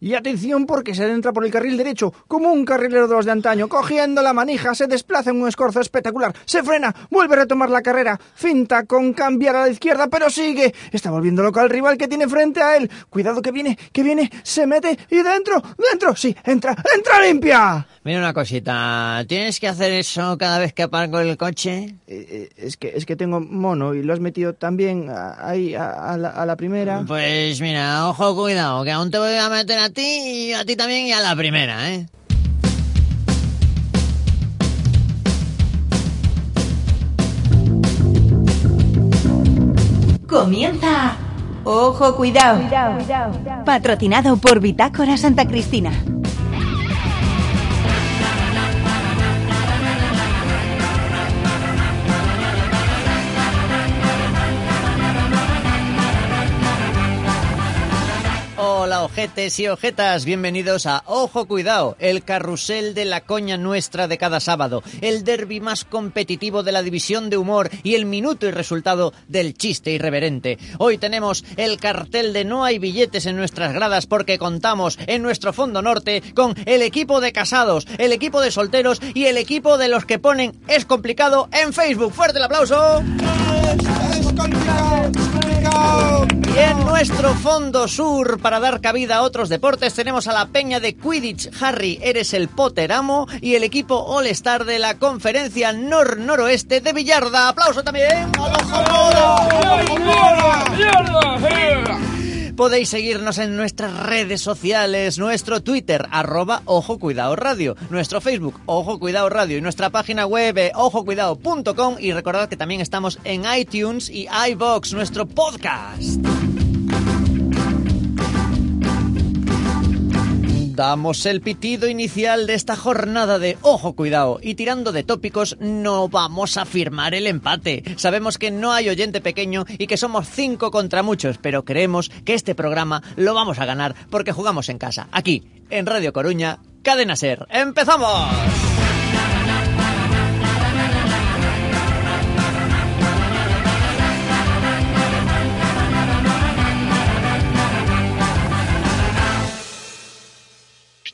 Y atención porque se adentra por el carril derecho, como un carrilero de los de antaño, cogiendo la manija, se desplaza en un escorzo espectacular, se frena, vuelve a retomar la carrera, finta con cambiar a la izquierda, pero sigue, está volviendo loco al rival que tiene frente a él. Cuidado que viene, que viene, se mete y dentro, dentro, sí, entra, entra limpia. Mira una cosita, ¿tienes que hacer eso cada vez que aparco el coche? Eh, eh, es que es que tengo mono y lo has metido también ahí a, a la, a la primera. Pues mira, ojo, cuidado, que aún te voy a meter a ti y a ti también y a la primera, ¿eh? Comienza. Ojo, cuidado. Patrocinado por Bitácora Santa Cristina. Hola, ojetes y ojetas, bienvenidos a Ojo Cuidado, el carrusel de la coña nuestra de cada sábado, el derby más competitivo de la división de humor y el minuto y resultado del chiste irreverente. Hoy tenemos el cartel de no hay billetes en nuestras gradas porque contamos en nuestro fondo norte con el equipo de casados, el equipo de solteros y el equipo de los que ponen es complicado en Facebook. Fuerte el aplauso. Y en nuestro fondo sur, para dar cabida a otros deportes, tenemos a la peña de Quidditch. Harry, eres el Potter amo y el equipo All-Star de la conferencia nor-noroeste de Villarda. ¡Aplauso también! Podéis seguirnos en nuestras redes sociales, nuestro Twitter, arroba Ojo Cuidado Radio, nuestro Facebook, Ojo Cuidado Radio y nuestra página web, eh, ojocuidado.com y recordad que también estamos en iTunes y iVox, nuestro podcast. Damos el pitido inicial de esta jornada de Ojo Cuidado y tirando de tópicos no vamos a firmar el empate. Sabemos que no hay oyente pequeño y que somos cinco contra muchos, pero creemos que este programa lo vamos a ganar porque jugamos en casa, aquí, en Radio Coruña, Cadena Ser. ¡Empezamos!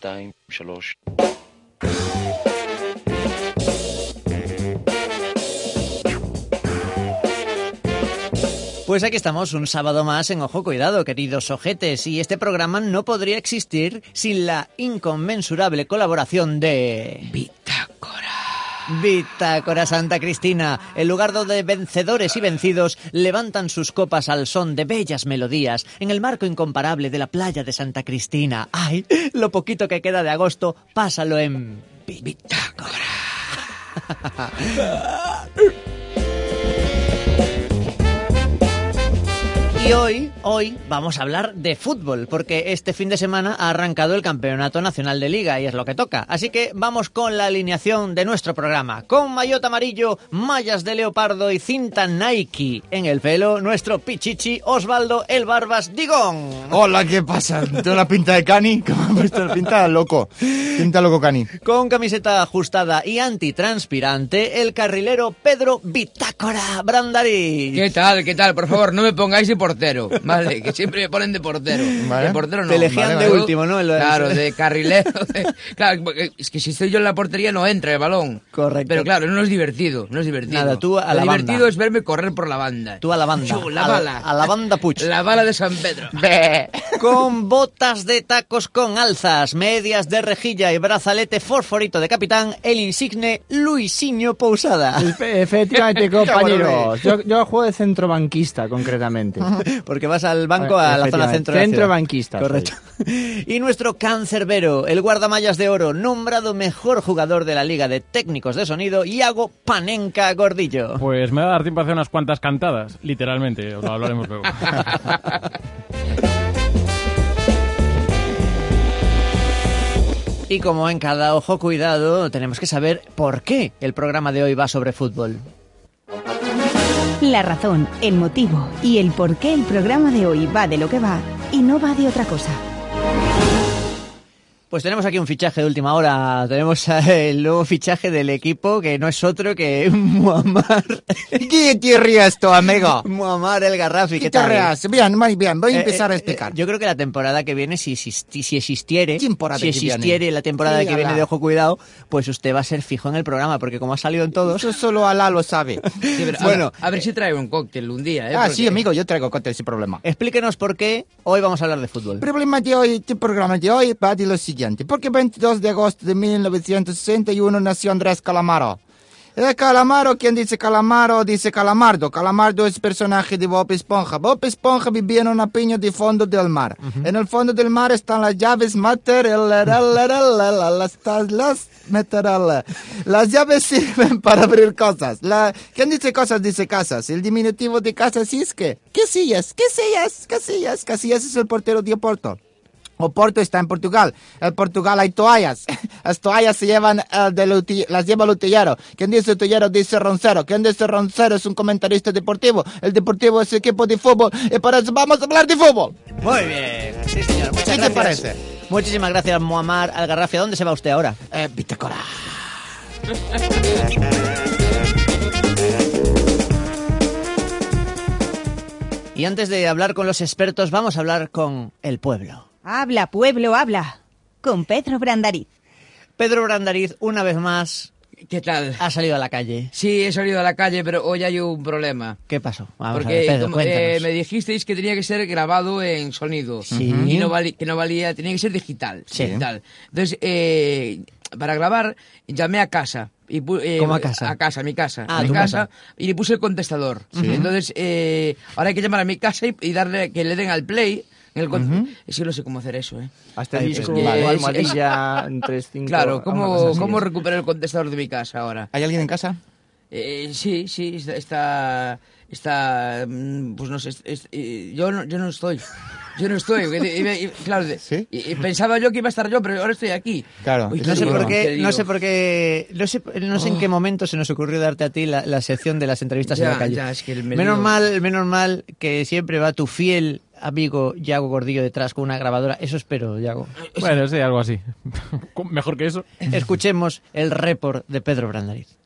שתיים, שלוש. Pues aquí estamos, un sábado más en Ojo Cuidado, queridos ojetes, y este programa no podría existir sin la inconmensurable colaboración de... Bitácora. Bitácora Santa Cristina, el lugar donde vencedores y vencidos levantan sus copas al son de bellas melodías en el marco incomparable de la playa de Santa Cristina. ¡Ay! Lo poquito que queda de agosto, pásalo en Bitácora. Y hoy, hoy vamos a hablar de fútbol, porque este fin de semana ha arrancado el Campeonato Nacional de Liga y es lo que toca. Así que vamos con la alineación de nuestro programa. Con mayota amarillo, mallas de leopardo y cinta Nike en el pelo, nuestro pichichi Osvaldo El Barbas Digón. Hola, ¿qué pasa? Tengo la pinta de Cani, como he puesto la pinta loco. Pinta loco Cani. Con camiseta ajustada y antitranspirante, el carrilero Pedro Bitácora Brandari. ¿Qué tal? ¿Qué tal? Por favor, no me pongáis de portero, ¿vale? Que siempre me ponen de portero. Vale. De portero no. Te elegían ¿vale? de último, ¿no? Lo Claro, de carrilero. de- Claro, es que si estoy yo en la portería no entra el balón. Correcto. Pero claro, no es divertido, no es divertido. Nada, tú a Lo la divertido banda. es verme correr por la banda. Tú a la banda. Yo, la A- bala. a la banda Puig. La bala de San Pedro. Con botas de tacos con alzas, medias de rejilla y brazalete fosforito de capitán, el insigne Luisinho Pousada. Efe- Efectivamente, compañeros. Yo, yo juego de centrobanquista, concretamente. Porque vas al banco a la zona centro de la ciudad. centrobanquista soy. Correcto. Y nuestro cancerbero, el guardamallas de oro, nombrado mejor jugador de la Liga de Técnicos de Sonido, Iago Panenka Gordillo. Pues me va a dar tiempo a hacer unas cuantas cantadas, literalmente, os lo hablaremos luego. Y como en cada ojo cuidado, tenemos que saber por qué el programa de hoy va sobre fútbol. La razón, el motivo y el por qué el programa de hoy va de lo que va y no va de otra cosa. Pues tenemos aquí un fichaje de última hora. Tenemos el nuevo fichaje del equipo, que no es otro que Muammar, ¿Qué te ríes tú, amigo? Muammar el Garrafi. ¿Qué ¿Qué te? Bien, muy bien. Voy a Eh, empezar eh, a explicar. eh, yo creo que la temporada que viene, si, existi- si existiere, Temporada si que viene. existiere la temporada que Dígala. viene de Ojo Cuidado, pues usted va a ser fijo en el programa, porque como ha salido en todos... Eso solo Alá lo sabe. Sí, pero a- Bueno. a, ver si trae un cóctel un día, ¿eh? ah, Porque- sí, amigo, yo traigo cóctel sin problema. Explíquenos por qué hoy vamos a hablar de fútbol. El problema de hoy, este programa de hoy va de lo siguiente. Porque 22 de agosto de 1961 nació Andrés Calamaro. El Calamaro, quien dice Calamaro, dice Calamardo. Calamardo es personaje de Bob Esponja. Bob Esponja vivía en una piña de fondo del mar. En el fondo del mar están las llaves mater, el- el- el- el- el- las, las meter el- Las llaves sirven para abrir cosas. La, quien dice cosas dice casas. El diminutivo de casas es que, casillas, casillas, casillas. Casillas es el portero de Oporto. Oporto está en Portugal. En Portugal hay toallas. Las toallas se llevan eh, del uti- las lleva el utillero. Quien dice utillero dice roncero. Quien dice roncero es un comentarista deportivo. El deportivo es equipo de fútbol. Y por eso vamos a hablar de fútbol. Muy bien, sí señor, muchas ¿Qué te gracias. parece? Muchísimas gracias, Muammar Algarrafia. ¿Dónde se va usted ahora? Eh, bitácora. Y antes de hablar con los expertos, vamos a hablar con el pueblo. Habla, pueblo, habla. Con Pedro Brandariz. Pedro Brandariz, una vez más, ¿Qué tal? ha salido a la calle. Sí, he salido a la calle, pero hoy hay un problema. ¿Qué pasó? Vamos Porque a ver, Pedro, como, eh, me dijisteis que tenía que ser grabado en sonido. Sí. Y no vali- que no valía, tenía que ser digital. Sí. digital. Entonces, eh, para grabar, llamé a casa. Y pu- eh, ¿Cómo a casa? A casa, a mi casa. Ah, a mi tu casa. casa. Y le puse el contestador. Entonces, eh, ahora hay que llamar a mi casa y, y darle que le den al play. En el Es que no sé cómo hacer eso, ¿eh? Asterisco, Ay, pues, o eh, almohadilla, en tres, cinco... Claro, ¿cómo. ¿cómo recupero el contestador de mi casa ahora? ¿Hay alguien en casa? Eh, sí, sí, está, está, está, mm, pues no sé, es- es- yo, no, yo no estoy, yo no estoy, y- y- y- claro, de- ¿Sí? y- y pensaba yo que iba a estar yo, pero ahora estoy aquí. Claro. Uy, No sé por qué, no sé por qué, no sé, no sé en qué momento se nos ocurrió darte a ti la, la sección de las entrevistas en la calle. ya, es que me menos mal, menos mal que siempre va tu fiel amigo Yago Gordillo detrás con una grabadora. Eso espero, Yago. Bueno, sí, algo así. Mejor que eso. Escuchemos el report de Pedro Brandariz.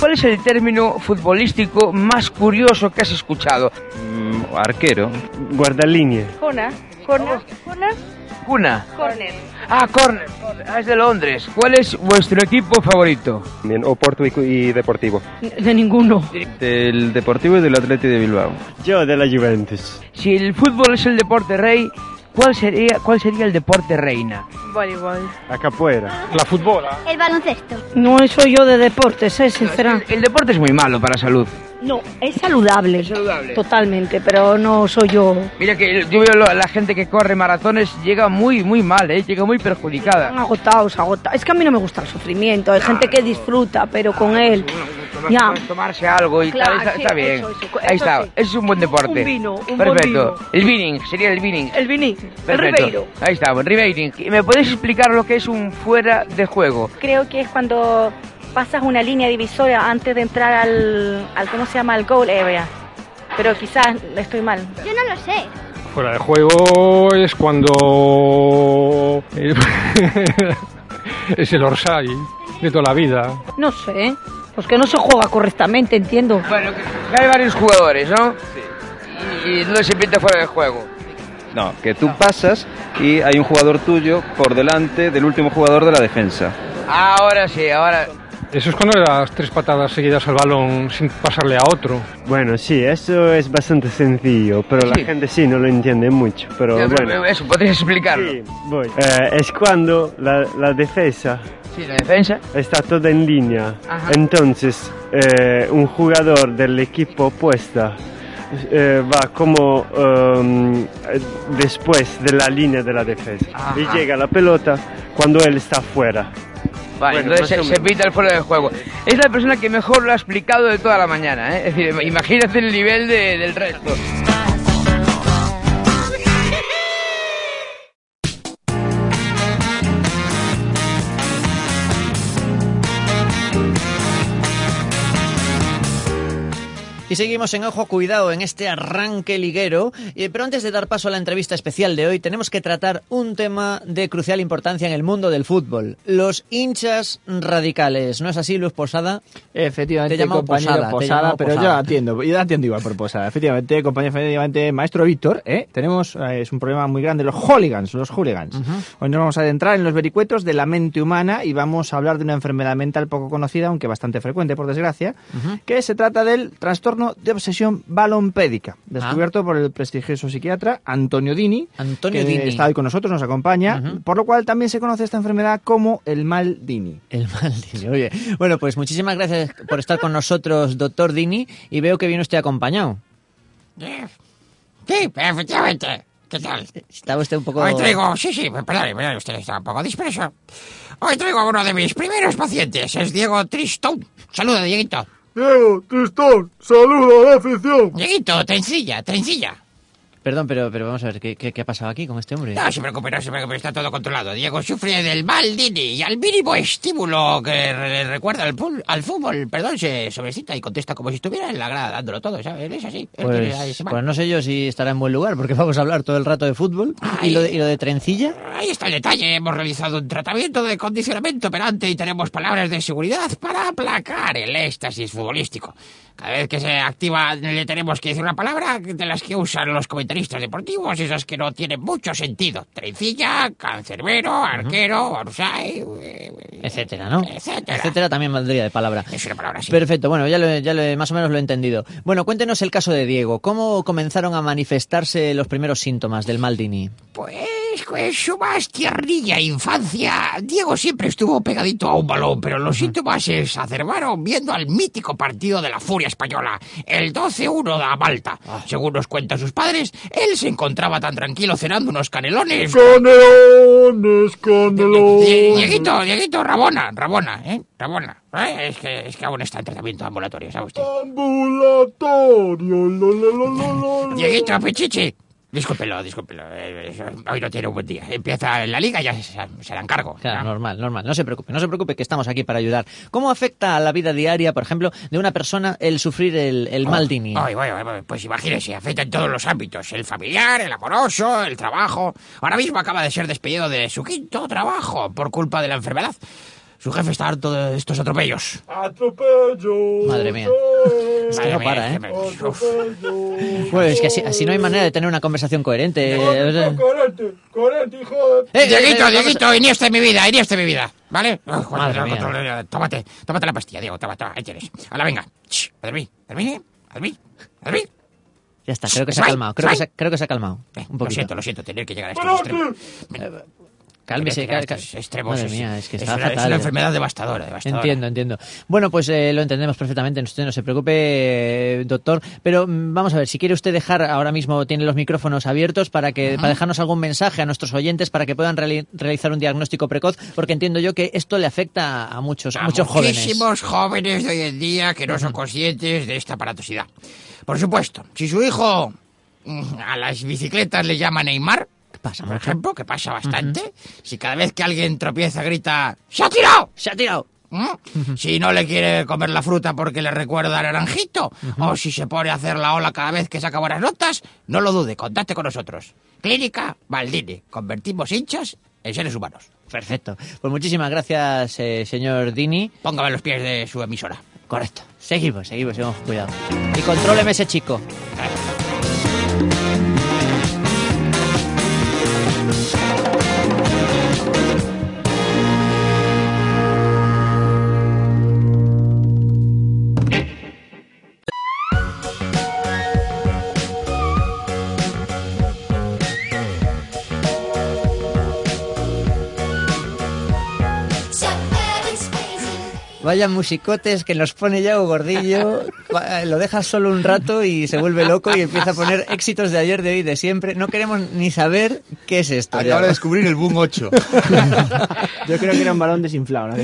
¿Cuál es el término futbolístico más curioso que has escuchado? Mm, arquero. Guardalínea. Cona. Cona. Cona. Corner. Ah, corner. Ah, es de Londres. ¿Cuál es vuestro equipo favorito? Bien, Oporto y, y Deportivo. De ninguno. Del Deportivo y del Atleti de Bilbao. Yo de la Juventus. Si el fútbol es el deporte rey, ¿cuál sería, cuál sería el deporte reina? Voleibol. La capoeira. La futbola. El baloncesto. No soy yo de deportes, eh, sinceramente. El deporte es muy malo para la salud. No, es saludable. saludable. Totalmente, pero no soy yo. Mira que yo veo la gente que corre maratones llega muy, muy mal, ¿eh? Llega muy perjudicada. Agotados, agotados. Es que a mí no me gusta el sufrimiento. Hay gente que disfruta, pero con él. Tomar- Ya. tomar- Tomarse algo y Claro, tal, está, sí, está bien. eso, eso, Ahí está, sí. es un buen deporte. Un vino, un buen Perfecto. vino. El vinning, sería el vinning. El Vini, el. Ribeiro. Ahí está, buen. ¿Y ¿Me puedes explicar lo que es un fuera de juego? Creo que es cuando pasas una línea divisoria antes de entrar al, al ¿cómo se llama? Al goal area. Pero quizás estoy mal. Yo no lo sé. Fuera de juego es cuando... es el Orsay de toda la vida. No sé. Pues que no se juega correctamente, entiendo. Bueno, que hay varios jugadores, ¿no? Sí. Y, y no se pinta fuera de juego. No, que tú pasas y hay un jugador tuyo por delante del último jugador de la defensa. Ahora sí, ahora... Eso es cuando le das tres patadas seguidas al balón sin pasarle a otro. Bueno, sí, eso es bastante sencillo, pero Sí. la gente sí no lo entiende mucho. Pero pero bueno. Eso, ¿podrías explicarlo? Sí, voy. Eh, es cuando la, la defensa Sí, la defensa. está toda en línea. Ajá. Entonces, eh, un jugador del equipo opuesto eh, va como eh, después de la línea de la defensa. Ajá. Y llega la pelota cuando él está fuera. Vale, Bueno, entonces se, se pita el fuera de juego. Es la persona que mejor lo ha explicado de toda la mañana, ¿eh? Es decir, imagínate el nivel de- del resto. Y seguimos en Ojo Cuidado en este arranque liguero. Pero antes de dar paso a la entrevista especial de hoy, tenemos que tratar un tema de crucial importancia en el mundo del fútbol. Los hinchas radicales. ¿No es así, Luz Posada? Efectivamente, Te llamo compañero Posada, te Posada, llamo pero Posada. yo atiendo, yo atiendo igual por Posada. Efectivamente, compañero, efectivamente, maestro Víctor, ¿eh? tenemos, eh, es un problema muy grande, los hooligans, los hooligans. Hoy nos vamos a adentrar en los vericuetos de la mente humana y vamos a hablar de una enfermedad mental poco conocida, aunque bastante frecuente, por desgracia, que se trata del trastorno de obsesión balompédica, descubierto por el prestigioso psiquiatra Antonio Dini, Antonio que Dini. está hoy con nosotros, nos acompaña, por lo cual también se conoce esta enfermedad como el mal Dini. El mal Dini, oye. Bueno, pues muchísimas gracias por estar con nosotros, doctor Dini, y veo que viene usted acompañado. Sí, efectivamente. ¿Qué tal? Estaba usted un poco... Hoy traigo, sí, sí, perdón, perdón, usted está un poco disperso. Hoy traigo a uno de mis primeros pacientes, es Diego Tristón. Saluda, Dieguito. Diego, Tristón, saluda a la afición. Dieguito, trencilla, trencilla. Perdón, pero, pero vamos a ver, ¿qué, qué, qué ha pasado aquí con este hombre? No se preocupe, no se preocupe, está todo controlado. Diego sufre del mal Dini y al mínimo estímulo que le recuerda al, pul- al fútbol, perdón, se sobrecita y contesta como si estuviera en la grada dándolo todo, ¿sabes? Es así. Pues, pues no sé yo si estará en buen lugar, porque vamos a hablar todo el rato de fútbol. ¿Y lo de, y lo de trencilla? Ahí está el detalle. Hemos realizado un tratamiento de condicionamiento operante y tenemos palabras de seguridad para aplacar el éxtasis futbolístico. Cada vez que se activa le tenemos que decir una palabra de las que usan los comentaristas deportivos, esas que no tienen mucho sentido. Trencilla, cancerbero, arquero, orsay, Etcétera, ¿no? Etcétera. Etcétera también valdría de palabra. Es una palabra así. Perfecto, bueno, ya, lo, ya lo- más o menos lo he entendido. Bueno, cuéntenos el caso de Diego. ¿Cómo comenzaron a manifestarse los primeros síntomas del mal Dini? Pues, pues su más tiernilla infancia. Diego siempre estuvo pegadito a un balón, pero los síntomas se exacerbaron viendo al mítico partido de la Furia Española, el 12-1 de Malta. Según nos cuentan sus padres, él se encontraba tan tranquilo cenando unos canelones. Canelones, canelones. Dieguito, Dieguito, Rabona, Rabona, ¿eh? Rabona. ¿eh? Es, que, es que aún está en tratamiento ambulatorio, ¿sabe usted? Ambulatorio, lo, lo, lo, lo, lo. Dieguito, Pichichi. Discúlpelo, discúlpelo. eh, Hoy no tiene un buen día. Empieza en la liga y ya se, la encargo. Claro, normal, normal. No se preocupe, no se preocupe que estamos aquí para ayudar. ¿Cómo afecta a la vida diaria, por ejemplo, de una persona el sufrir el, el mal Dini? Ay, ay, pues imagínese, afecta en todos los ámbitos. El familiar, el amoroso, el trabajo. Ahora mismo acaba de ser despedido de su quinto trabajo por culpa de la enfermedad. Su jefe está harto de estos atropellos. Atropello. Madre mía. Es que no para, ¿eh? Bueno, es que así, así no hay manera de tener una conversación coherente. eh, Coherente, coherente, hijo de... Eh, Dieguito, eh, Dieguito, Iniesta en mi vida, Iniesta en mi vida. ¿Vale? Oh, joder, Madre no mía. controlo, tómate, tómate la pastilla, Diego, toma, toma, ahí tienes. Ahora venga. Shh, a dormir, a dormir, a dormir, a dormir. Ya está, creo que se ha calmado. Creo que se, creo que se ha calmado. Un Lo poquito. siento, lo siento, tener que llegar a estos extremos. Cálmese, extremos Madre es- mía, es que es una- es fatal. una enfermedad devastadora, devastadora. Entiendo, entiendo. Bueno, pues eh, lo entendemos perfectamente. Usted no se preocupe, eh, doctor. Pero mm, vamos a ver, si quiere usted dejar ahora mismo, tiene los micrófonos abiertos para que para dejarnos algún mensaje a nuestros oyentes para que puedan reali- realizar un diagnóstico precoz, porque entiendo yo que esto le afecta a muchos, a A muchos jóvenes. muchísimos jóvenes de hoy en día que no son conscientes de esta aparatosidad. Por supuesto, si su hijo mm, a las bicicletas le llama Neymar, pasa, por ejemplo, que pasa bastante, si cada vez que alguien tropieza grita ¡Se ha tirado! ¡Se ha tirado! ¿Mm? Si no le quiere comer la fruta porque le recuerda a naranjito, o si se pone a hacer la ola cada vez que saca buenas notas, no lo dude, contacte con nosotros. Clínica Baldini, convertimos hinchas en seres humanos. Perfecto. Pues muchísimas gracias, eh, señor Dini. Póngame los pies de su emisora. Correcto. Seguimos, seguimos, seguimos. Cuidado. Y contróleme ese chico. Vaya musicotes que nos pone ya Gordillo. Va, Lo dejas solo un rato y se vuelve loco y empieza a poner éxitos de ayer, de hoy, de siempre. No queremos ni saber qué es esto. Acabo de descubrir el Boom 8. Yo creo que era un balón desinflado, ¿no?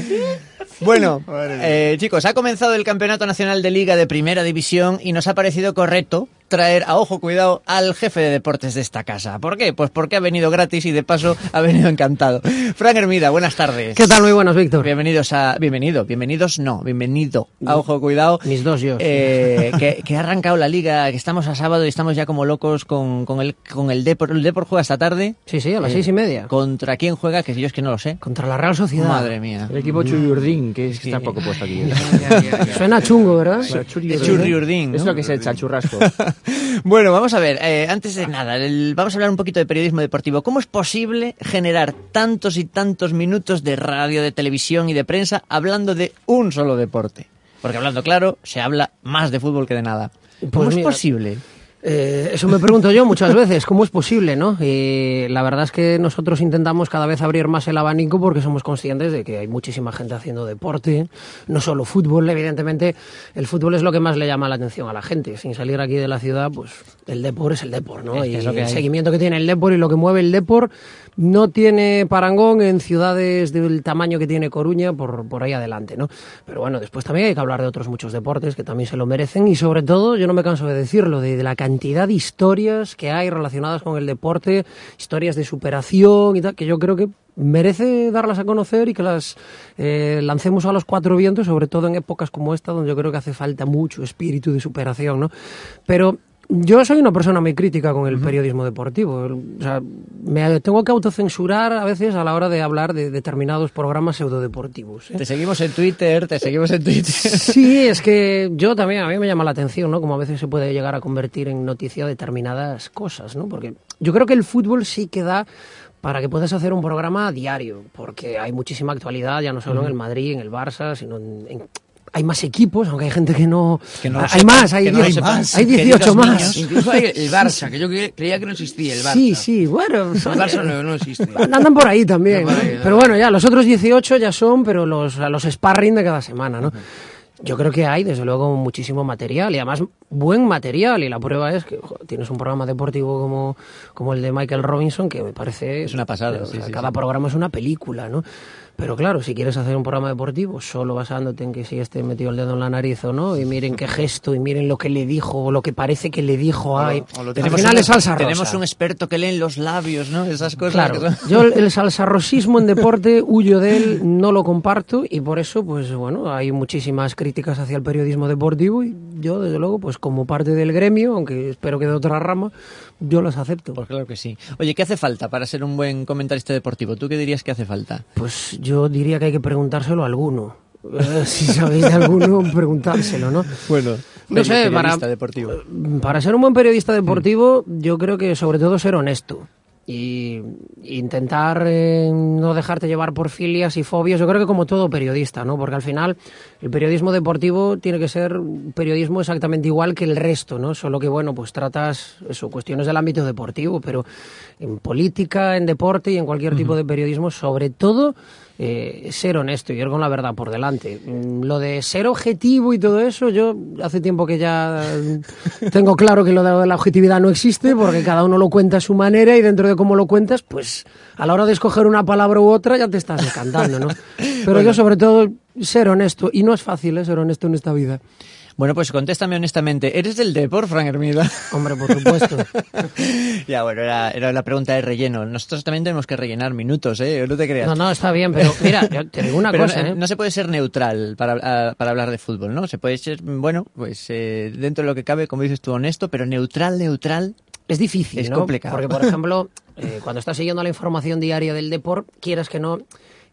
Bueno, eh, chicos, ha comenzado el Campeonato Nacional de Liga de Primera División y nos ha parecido correcto traer a ojo cuidado al jefe de deportes de esta casa. ¿Por qué? Pues porque ha venido gratis y de paso ha venido encantado. Fran Hermida, buenas tardes. ¿Qué tal? Muy buenos, Víctor. Bienvenidos a bienvenido, bienvenidos no, bienvenido a ojo cuidado. Mis dos yo. Eh, que, que ha arrancado la liga, que estamos a sábado y estamos ya como locos con, con el con el Depor. El Depor juega esta tarde. Sí, sí, a las Eh, seis y media. ¿Contra quién juega? Que yo es que no lo sé. Contra la Real Sociedad. Madre mía. El equipo Que es que está poco puesto aquí. Suena chungo, ¿verdad? Churriurdín, Es ¿no? lo que es el chachurrasco. Bueno, vamos a ver, eh, antes de nada, el- vamos a hablar un poquito de periodismo deportivo. ¿Cómo es posible generar tantos y tantos minutos de radio, de televisión y de prensa hablando de un solo deporte? Porque hablando claro, se habla más de fútbol que de nada. ¿Cómo Pues es mira, posible? Eh, eso me pregunto yo muchas veces, ¿cómo es posible, no? Y la verdad es que nosotros intentamos cada vez abrir más el abanico porque somos conscientes de que hay muchísima gente haciendo deporte, no solo fútbol, evidentemente el fútbol es lo que más le llama la atención a la gente. Sin salir aquí de la ciudad, pues el deporte es el deporte, ¿no? Es que y es lo que el hay. seguimiento que tiene el deporte y lo que mueve el deporte no tiene parangón en ciudades del tamaño que tiene Coruña por, por ahí adelante, ¿no? Pero bueno, después también hay que hablar de otros muchos deportes que también se lo merecen y sobre todo, yo no me canso de decirlo, de, la cantidad de historias que hay relacionadas con el deporte, historias de superación y tal, que yo creo que merece darlas a conocer y que las eh, lancemos a los cuatro vientos, sobre todo en épocas como esta, donde yo creo que hace falta mucho espíritu de superación, ¿no? Pero yo soy una persona muy crítica con el periodismo deportivo. O sea, me tengo que autocensurar a veces a la hora de hablar de determinados programas pseudodeportivos. ¿eh? Te seguimos en Twitter, te seguimos en Twitter. Sí, es que yo también, a mí me llama la atención, ¿no? Como a veces se puede llegar a convertir en noticia determinadas cosas, ¿no? Porque yo creo que el fútbol sí que da para que puedas hacer un programa diario, porque hay muchísima actualidad, ya no solo en el Madrid, en el Barça, sino en... en- hay más equipos, aunque hay gente que no... Que no lo hay más, hay, que no lo 10 sepa. más, hay 18 Queridos más. niños. Incluso hay el Barça, que yo cre- creía que no existía el Barça. Sí, sí, bueno. El Barça no, no existe. Andan por ahí también. Pero bueno, ya, los otros 18 ya son, pero los, los sparring de cada semana, ¿no? Yo creo que hay, desde luego, muchísimo material y además buen material. Y la prueba es que jo, tienes un programa deportivo como, como el de Michael Robinson, que me parece. Es una pasada, o sí, sea, sí, cada sí. programa es una película, ¿no? Pero claro, si quieres hacer un programa deportivo solo basándote en que si este metió el dedo en la nariz o no, y miren qué gesto, y miren lo que le dijo, o lo que parece que le dijo, ay, al final un, es salsa rosa. tenemos un experto que lee en los labios, ¿no? Esas cosas. Claro, que son- yo el, el salsarrosismo en deporte huyo de él, no lo comparto y por eso, pues bueno, hay muchísimas críticas hacia el periodismo deportivo y yo, desde luego, pues como parte del gremio, aunque espero que de otra rama, yo las acepto. Pues claro que sí. Oye, ¿qué hace falta para ser un buen comentarista deportivo? ¿Tú qué dirías que hace falta? Pues yo diría que hay que preguntárselo a alguno. Eh, si sabéis de alguno, preguntárselo, ¿no? Bueno, No sé, para, deportivo. para ser un buen periodista deportivo, yo creo que sobre todo ser honesto. Y intentar eh, no dejarte llevar por filias y fobias, yo creo que como todo periodista, ¿no? Porque al final el periodismo deportivo tiene que ser un periodismo exactamente igual que el resto, ¿no? Solo que, bueno, pues tratas eso, cuestiones del ámbito deportivo, pero en política, en deporte y en cualquier tipo de periodismo, sobre todo eh, ser honesto y ir con la verdad por delante. Mm, Lo de ser objetivo y todo eso, yo hace tiempo que ya mm, tengo claro que lo de la objetividad no existe porque cada uno lo cuenta a su manera y dentro de cómo lo cuentas, pues a la hora de escoger una palabra u otra ya te estás decantando, ¿no? Pero yo sobre todo ser honesto y no es fácil ¿eh? ser honesto en esta vida. Bueno, pues contéstame honestamente. ¿Eres del Depor, Fran Hermida? Hombre, por supuesto. ya, bueno, era, era la pregunta de relleno. Nosotros también tenemos que rellenar minutos, ¿eh? No te creas. No, no, está bien, pero mira, yo te digo una Pero cosa, no, ¿eh? no se puede ser neutral para, a- para hablar de fútbol, ¿no? Se puede ser, bueno, pues eh, dentro de lo que cabe, como dices tú, honesto, pero neutral, neutral. Es difícil, Es ¿no? complicado. Porque, por ejemplo, eh, cuando estás siguiendo la información diaria del deporte, quieras que no,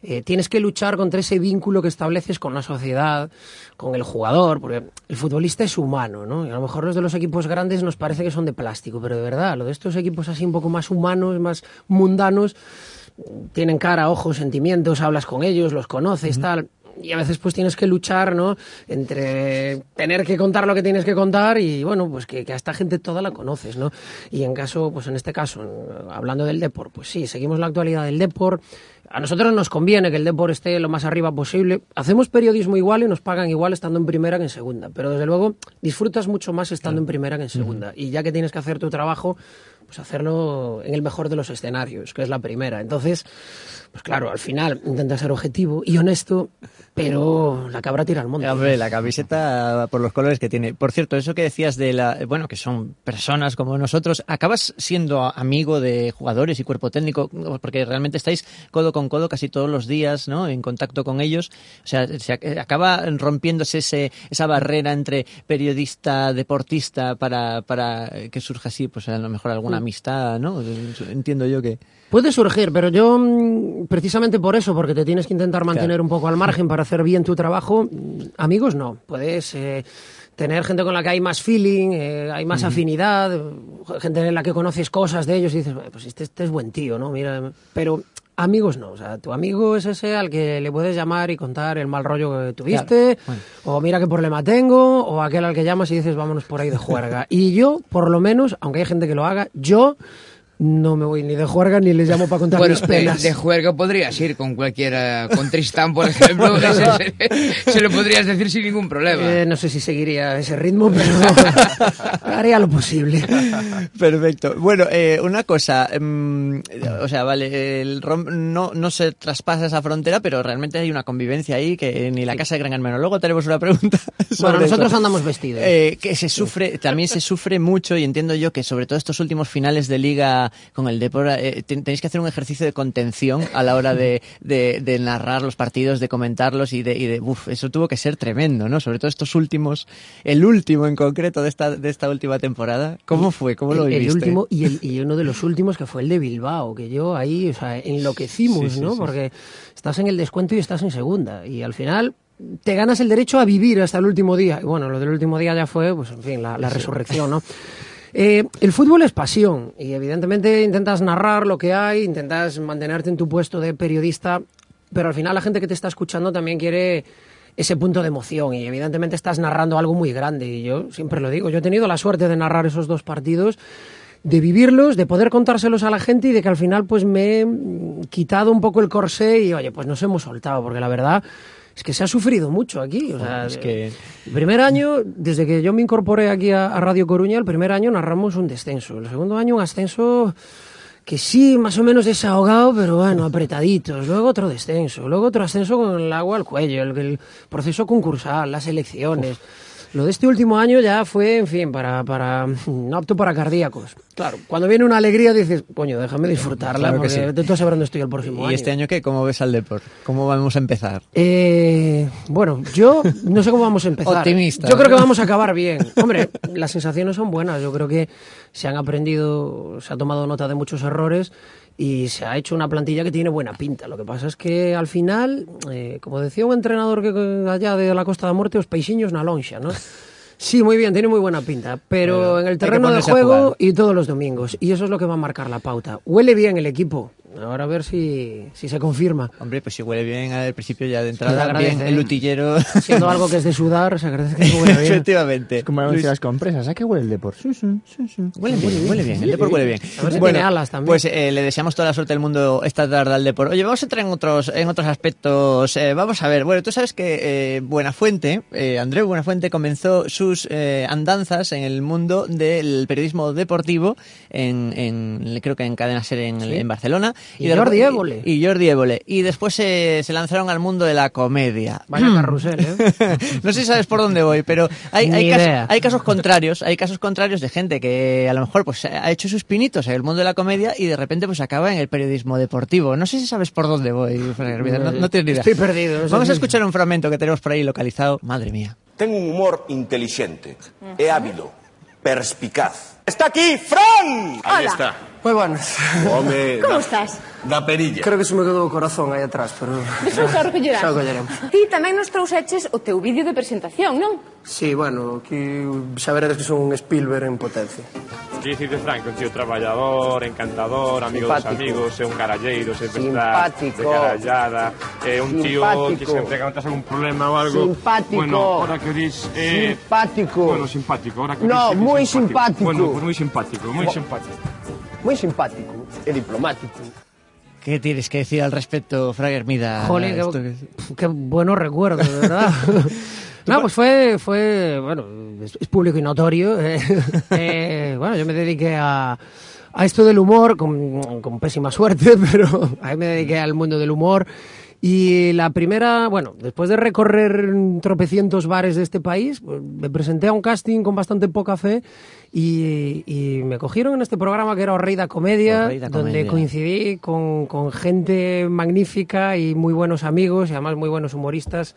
eh, tienes que luchar contra ese vínculo que estableces con la sociedad, con el jugador, porque el futbolista es humano, ¿no? Y a lo mejor los de los equipos grandes nos parece que son de plástico, pero de verdad, lo de estos equipos así un poco más humanos, más mundanos, tienen cara, ojos, sentimientos, hablas con ellos, los conoces, tal. Y a veces pues tienes que luchar, ¿no? Entre tener que contar lo que tienes que contar y, bueno, pues que, que a esta gente toda la conoces, ¿no? Y en caso, pues en este caso, hablando del Depor, pues sí, seguimos la actualidad del Depor. A nosotros nos conviene que el Depor esté lo más arriba posible. Hacemos periodismo igual y nos pagan igual estando en primera que en segunda. Pero desde luego disfrutas mucho más estando en primera que en segunda. Y ya que tienes que hacer tu trabajo, pues hacerlo en el mejor de los escenarios, que es la primera. Entonces, pues claro, al final intenta ser objetivo y honesto, pero la cabra tira al monte. Hombre, la camiseta por los colores que tiene. Por cierto, eso que decías de la, bueno, que son personas como nosotros, acabas siendo amigo de jugadores y cuerpo técnico, porque realmente estáis codo con codo casi todos los días, ¿no? En contacto con ellos. O sea, se ac- acaba rompiéndose ese, esa barrera entre periodista, deportista, para, para que surja así, pues a lo mejor alguna. Amistad, ¿no? Entiendo yo que. Puede surgir, pero yo mm, precisamente por eso, porque te tienes que intentar mantener un poco al margen para hacer bien tu trabajo, mm, amigos no. Puedes eh, tener gente con la que hay más feeling, eh, hay más afinidad, gente en la que conoces cosas de ellos y dices, "Bueno, pues este, este es buen tío, ¿no? Mira, pero amigos no. O sea, tu amigo es ese al que le puedes llamar y contar el mal rollo que tuviste, Claro, bueno. o mira qué problema tengo, o aquel al que llamas y dices, vámonos por ahí de juerga. y yo, por lo menos, aunque hay gente que lo haga, yo no me voy ni de juerga ni les llamo para contar Bueno, mis de, penas. de juerga podrías ir con cualquiera, con Tristán, por ejemplo, ese- se, se lo podrías decir sin ningún problema. Eh, no sé si seguiría ese ritmo, pero haría lo posible. Perfecto. Bueno, eh, una cosa, em, o sea, vale, el rom- no, no se traspasa esa frontera, pero realmente hay una convivencia ahí que ni la casa de Gran Hermano. Luego tenemos una pregunta. sobre Bueno, nosotros eso. andamos vestidos. Eh, que se sufre, también se sufre mucho y entiendo yo que sobre todo estos últimos finales de liga con el Depor, eh, ten- tenéis que hacer un ejercicio de contención a la hora de, de- de narrar los partidos, de comentarlos y de, y de uf, eso tuvo que ser tremendo, ¿no? Sobre todo estos últimos, el último en concreto de esta, de esta última temporada. ¿Cómo fue? ¿Cómo lo el, el viviste? último y, el- y uno de los últimos que fue el de Bilbao, que yo ahí, o sea, enloquecimos, Sí, sí, ¿no? sí. Porque estás en el descuento y estás en segunda. Y al final te ganas el derecho a vivir hasta el último día. Y bueno, lo del último día ya fue, pues en fin, la, la resurrección, ¿no? Eh, el fútbol es pasión y evidentemente intentas narrar lo que hay, intentas mantenerte en tu puesto de periodista, pero al final la gente que te está escuchando también quiere ese punto de emoción y evidentemente estás narrando algo muy grande. Y yo siempre lo digo, yo he tenido la suerte de narrar esos dos partidos de vivirlos, de poder contárselos a la gente y de que al final pues me he quitado un poco el corsé y oye, pues nos hemos soltado, porque la verdad es que se ha sufrido mucho aquí. O sea, es que el primer año, desde que yo me incorporé aquí a, a Radio Coruña, el primer año narramos un descenso. El segundo año un ascenso que sí, más o menos desahogado, pero bueno, apretaditos. Luego otro descenso. Luego otro ascenso con el agua al cuello, el, el proceso concursal, las elecciones. Lo de este último año ya fue, en fin, para, para no apto para cardíacos. Claro, cuando viene una alegría dices, coño, déjame disfrutarla, Claro que porque sí. de todo saber dónde estoy el próximo ¿Y año. este año qué? ¿Cómo ves al Depor? ¿Cómo vamos a empezar? Eh, bueno, yo no sé cómo vamos a empezar. Optimista, Yo creo que vamos a acabar bien. Hombre, las sensaciones son buenas. Yo creo que se han aprendido, se ha tomado nota de muchos errores y se ha hecho una plantilla que tiene buena pinta. Lo que pasa es que al final, eh, como decía un entrenador que allá de la Costa de la Muerte, os peixiños na lonxa, ¿no? Sí, muy bien, tiene muy buena pinta, pero Bueno, en el terreno de juego y todos los domingos. Y eso es lo que va a marcar la pauta. Huele bien el equipo. Ahora a ver si, si se confirma. Hombre, pues si huele bien al principio ya de entrada, agradece, bien el ¿eh? utillero. Siendo algo que es de sudar, se agradece que se huela bien. Efectivamente. Es como Luis. las compresas. ¿A qué huele el Depor? Sí, sí, sí, sí. Huele bien, huele bien, el Depor huele bien. A ver si tiene alas también. Pues eh, le deseamos toda la suerte del mundo esta tarde al Depor. Oye, vamos a entrar en otros, en otros aspectos. Eh, vamos a ver, bueno, tú sabes que eh, Buenafuente, eh, Andreu Buenafuente comenzó sus eh, andanzas en el mundo del periodismo deportivo en, en creo que en Cadena Ser en, Sí. en Barcelona. Y de Jordi Évole. Y Jordi Évole. Y después eh, se lanzaron al mundo de la comedia. Vaya carrusel, ¿eh? no sé si sabes por dónde voy, pero hay, hay, casos, hay casos contrarios, hay casos contrarios de gente que a lo mejor pues ha hecho sus pinitos en el mundo de la comedia y de repente pues acaba en el periodismo deportivo. No sé si sabes por dónde voy, no, no tienes ni idea. Estoy perdido, no sé Vamos a escuchar un fragmento que tenemos por ahí localizado. Madre mía. Tengo un humor inteligente, é hábilo, perspicaz. ¡Está aquí, Fran! Ahí Hola. está. Moi buenas. Home, Como da, estás? Da perilla. Creo que se me quedou o corazón aí atrás, pero... Eso xa recollerás. Xa recolleremos. Ti tamén nos trouxeches o teu vídeo de presentación, non? Sí, bueno, que xa veredes que son un Spielberg en potencia. Que dicirte, Franco, un tío traballador, encantador, amigo Simpático. dos amigos, é un caralleiro, sempre Simpático. está de carallada, é un tío Simpático. que sempre que notas algún problema ou algo... Simpático. Bueno, ahora que dis... Eh... Simpático. Bueno, simpático, ahora que. No, moi simpático. simpático. Bueno, pues moi simpático, moi simpático. Moi simpático e diplomático. ¿Qué tienes que decir al respecto, Fran Hermida? Jolín, qué, qué buenos recuerdos, de verdad. No, pues fue, fue bueno, es, es público y notorio. eh, eh, bueno, yo me dediqué a, a esto del humor con, con pésima suerte, pero ahí me dediqué al mundo del humor. Y la primera, bueno, después de recorrer tropecientos bares de este país, pues, me presenté a un casting con bastante poca fe y, y me cogieron en este programa que era Orreida Comedia, donde Comedia. coincidí con, con gente magnífica y muy buenos amigos y además muy buenos humoristas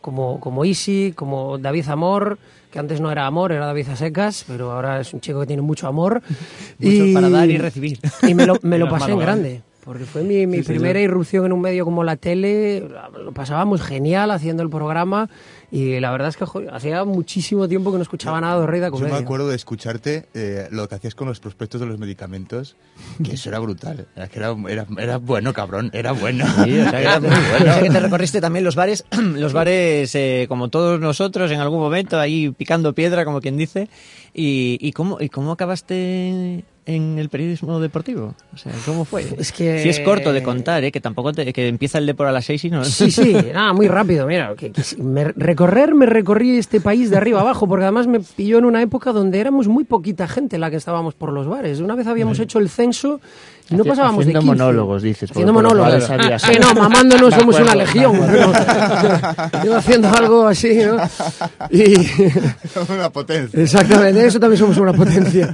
como, como Isi, como David Amor, que antes no era Amor, era David Asecas, pero ahora es un chico que tiene mucho amor. Mucho para dar y recibir. Y me lo, me lo pasé en grande. Porque fue mi, mi Sí, sí, primera sí. irrupción en un medio como la tele. Lo pasábamos genial haciendo el programa. Y la verdad es que jo, hacía muchísimo tiempo que no escuchaba nada de Reida Yo Comedia. me acuerdo de escucharte eh, lo que hacías con los prospectos de los medicamentos, que eso era brutal. Era, que era, era, era bueno, cabrón, era bueno. Sí, o sea, Era muy bueno. o sea que te recorriste también los bares, los bares eh, como todos nosotros en algún momento, ahí picando piedra, como quien dice. ¿Y, y cómo, y cómo acabaste en el periodismo deportivo? O sea, ¿cómo fue? Es que- Si es corto de contar, ¿eh? que tampoco te- que empieza el Depor a las seis y no... Sí, sí, nada, muy rápido. Mira, que, que me- recorrer, me recorrí este país de arriba abajo, porque además me pilló en una época donde éramos muy poquita gente la que estábamos por los bares. Una vez habíamos hecho el censo no pasábamos de haciendo 15. monólogos, dices, por- Haciendo por monólogos. bares había, Sí, no, mamándonos Me somos una legión. Yo haciendo algo así, ¿no? Y... una potencia. Exactamente, eso también somos una potencia.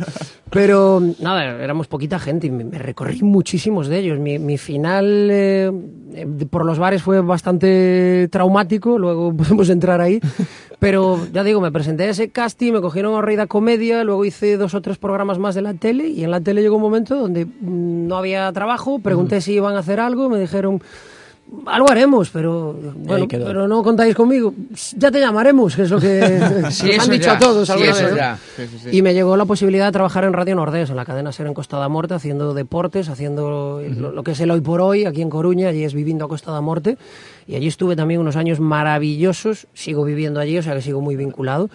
Pero nada, éramos poquita gente y me, me recorrí muchísimos de ellos. Mi, mi final eh, eh, por los bares fue bastante traumático, luego podemos entrar ahí. Pero ya digo, me presenté a ese casting, me cogieron a Reida Comedia, luego hice dos o tres programas más de la tele y en la tele llegó un momento donde mm, no había trabajo, pregunté si iban a hacer algo, me dijeron... Algo haremos, pero bueno, pero no contáis conmigo. Ya te llamaremos, que es lo que Sí, han dicho ya. a todos. Y me llegó la posibilidad de trabajar en Radio Nordés, en la cadena Ser en Costa da Morte, haciendo deportes, haciendo lo, lo que es el hoy por hoy, aquí en Coruña, allí es viviendo a Costa da Morte. Y allí estuve también unos años maravillosos, sigo viviendo allí, o sea que sigo muy vinculado.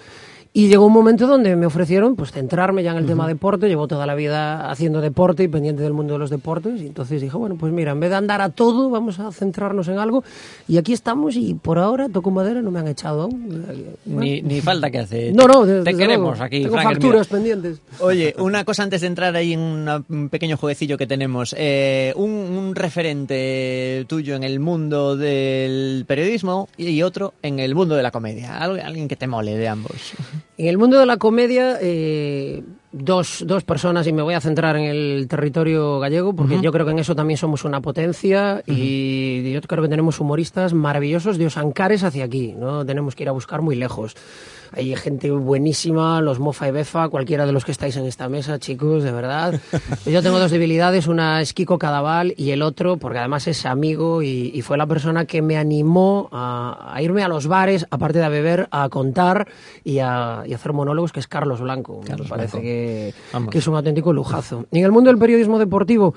Y llegó un momento donde me ofrecieron pues centrarme ya en el tema deporte, llevo toda la vida haciendo deporte y pendiente del mundo de los deportes, y entonces dije, bueno, pues mira, en vez de andar a todo, vamos a centrarnos en algo, y aquí estamos, y por ahora, toco madera, no me han echado aún. Ni, ni falta que hace. No, no, te desde queremos luego. aquí. Tengo Frank facturas pendientes. Oye, una cosa antes de entrar ahí en una- un pequeño jueguecillo que tenemos. Eh, un, un referente tuyo en el mundo del periodismo y otro en el mundo de la comedia. Alguien que te mole de ambos. En el mundo de la comedia, eh, dos, dos personas, y me voy a centrar en el territorio gallego, porque Ujú. yo creo que en eso también somos una potencia, y yo creo que tenemos humoristas maravillosos de Osancares hacia aquí, no tenemos que ir a buscar muy lejos. Hay gente buenísima, los Mofa y Befa, cualquiera de los que estáis en esta mesa, chicos, de verdad. Yo tengo dos debilidades, una es Kiko Cadaval y el otro, porque además es amigo y, y fue la persona que me animó a, a irme a los bares, aparte de a beber, a contar y a, y a hacer monólogos, que es Carlos Blanco. me parece Blanco. que, Que es un auténtico lujazo. Y en el mundo del periodismo deportivo,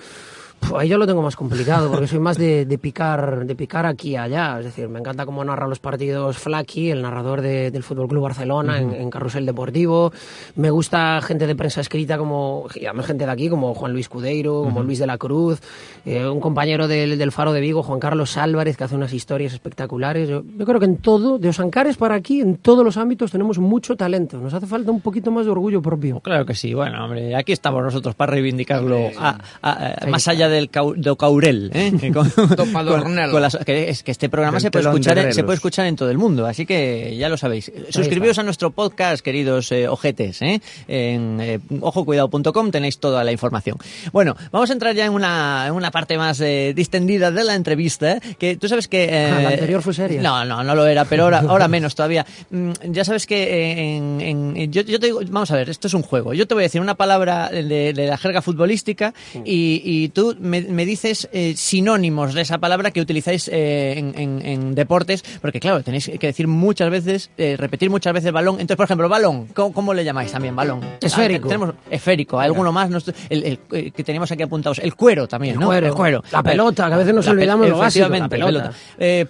pf, ahí yo lo tengo más complicado, porque soy más de, de picar de picar aquí y allá. Es decir, me encanta cómo narra los partidos Flaky, el narrador de- del Fútbol Club Barcelona, en, Ujú. en Carrusel Deportivo. Me gusta gente de prensa escrita, como y además gente de aquí, como Juan Luis Cudeiro, como Ujú. Luis de la Cruz, eh, un compañero del, del Faro de Vigo, Juan Carlos Álvarez, que hace unas historias espectaculares. Yo, yo creo que en todo, de Osancares para aquí, en todos los ámbitos, tenemos mucho talento. Nos hace falta un poquito más de orgullo propio. Claro que sí. Bueno, hombre, aquí estamos nosotros para reivindicarlo a- a- a- más allá del cau- do caurel. ¿eh? Con- Topadornel. con las- que, es que este programa se puede, escuchar, en- se puede escuchar en todo el mundo, así que ya lo sabéis. Suscribíos a nuestro podcast, queridos eh, ojetes. ¿eh? En eh, ojocuidado.com tenéis toda la información. Bueno, vamos a entrar ya en una, en una parte más eh, distendida de la entrevista, ¿eh? que tú sabes que... eh, Ah, la anterior fue seria. No, no, no lo era, pero ahora, ahora menos todavía. Mm, Ya sabes que eh, en, en- yo, yo te digo, vamos a ver, esto es un juego. Yo te voy a decir una palabra de, de la jerga futbolística y, y tú me, me dices eh, sinónimos de esa palabra que utilizáis eh, en, en- en deportes, porque claro, tenéis que decir muchas veces, eh, repetir muchas veces balón. Entonces, por ejemplo, balón, ¿cómo, cómo le llamáis también balón? Esférico. Ah, tenemos esférico, alguno más, no el, el- el que teníamos aquí apuntados, el cuero también, El ¿no? cuero. El cuero. La pelota, que a veces nos olvidamos lo básico, la pelota.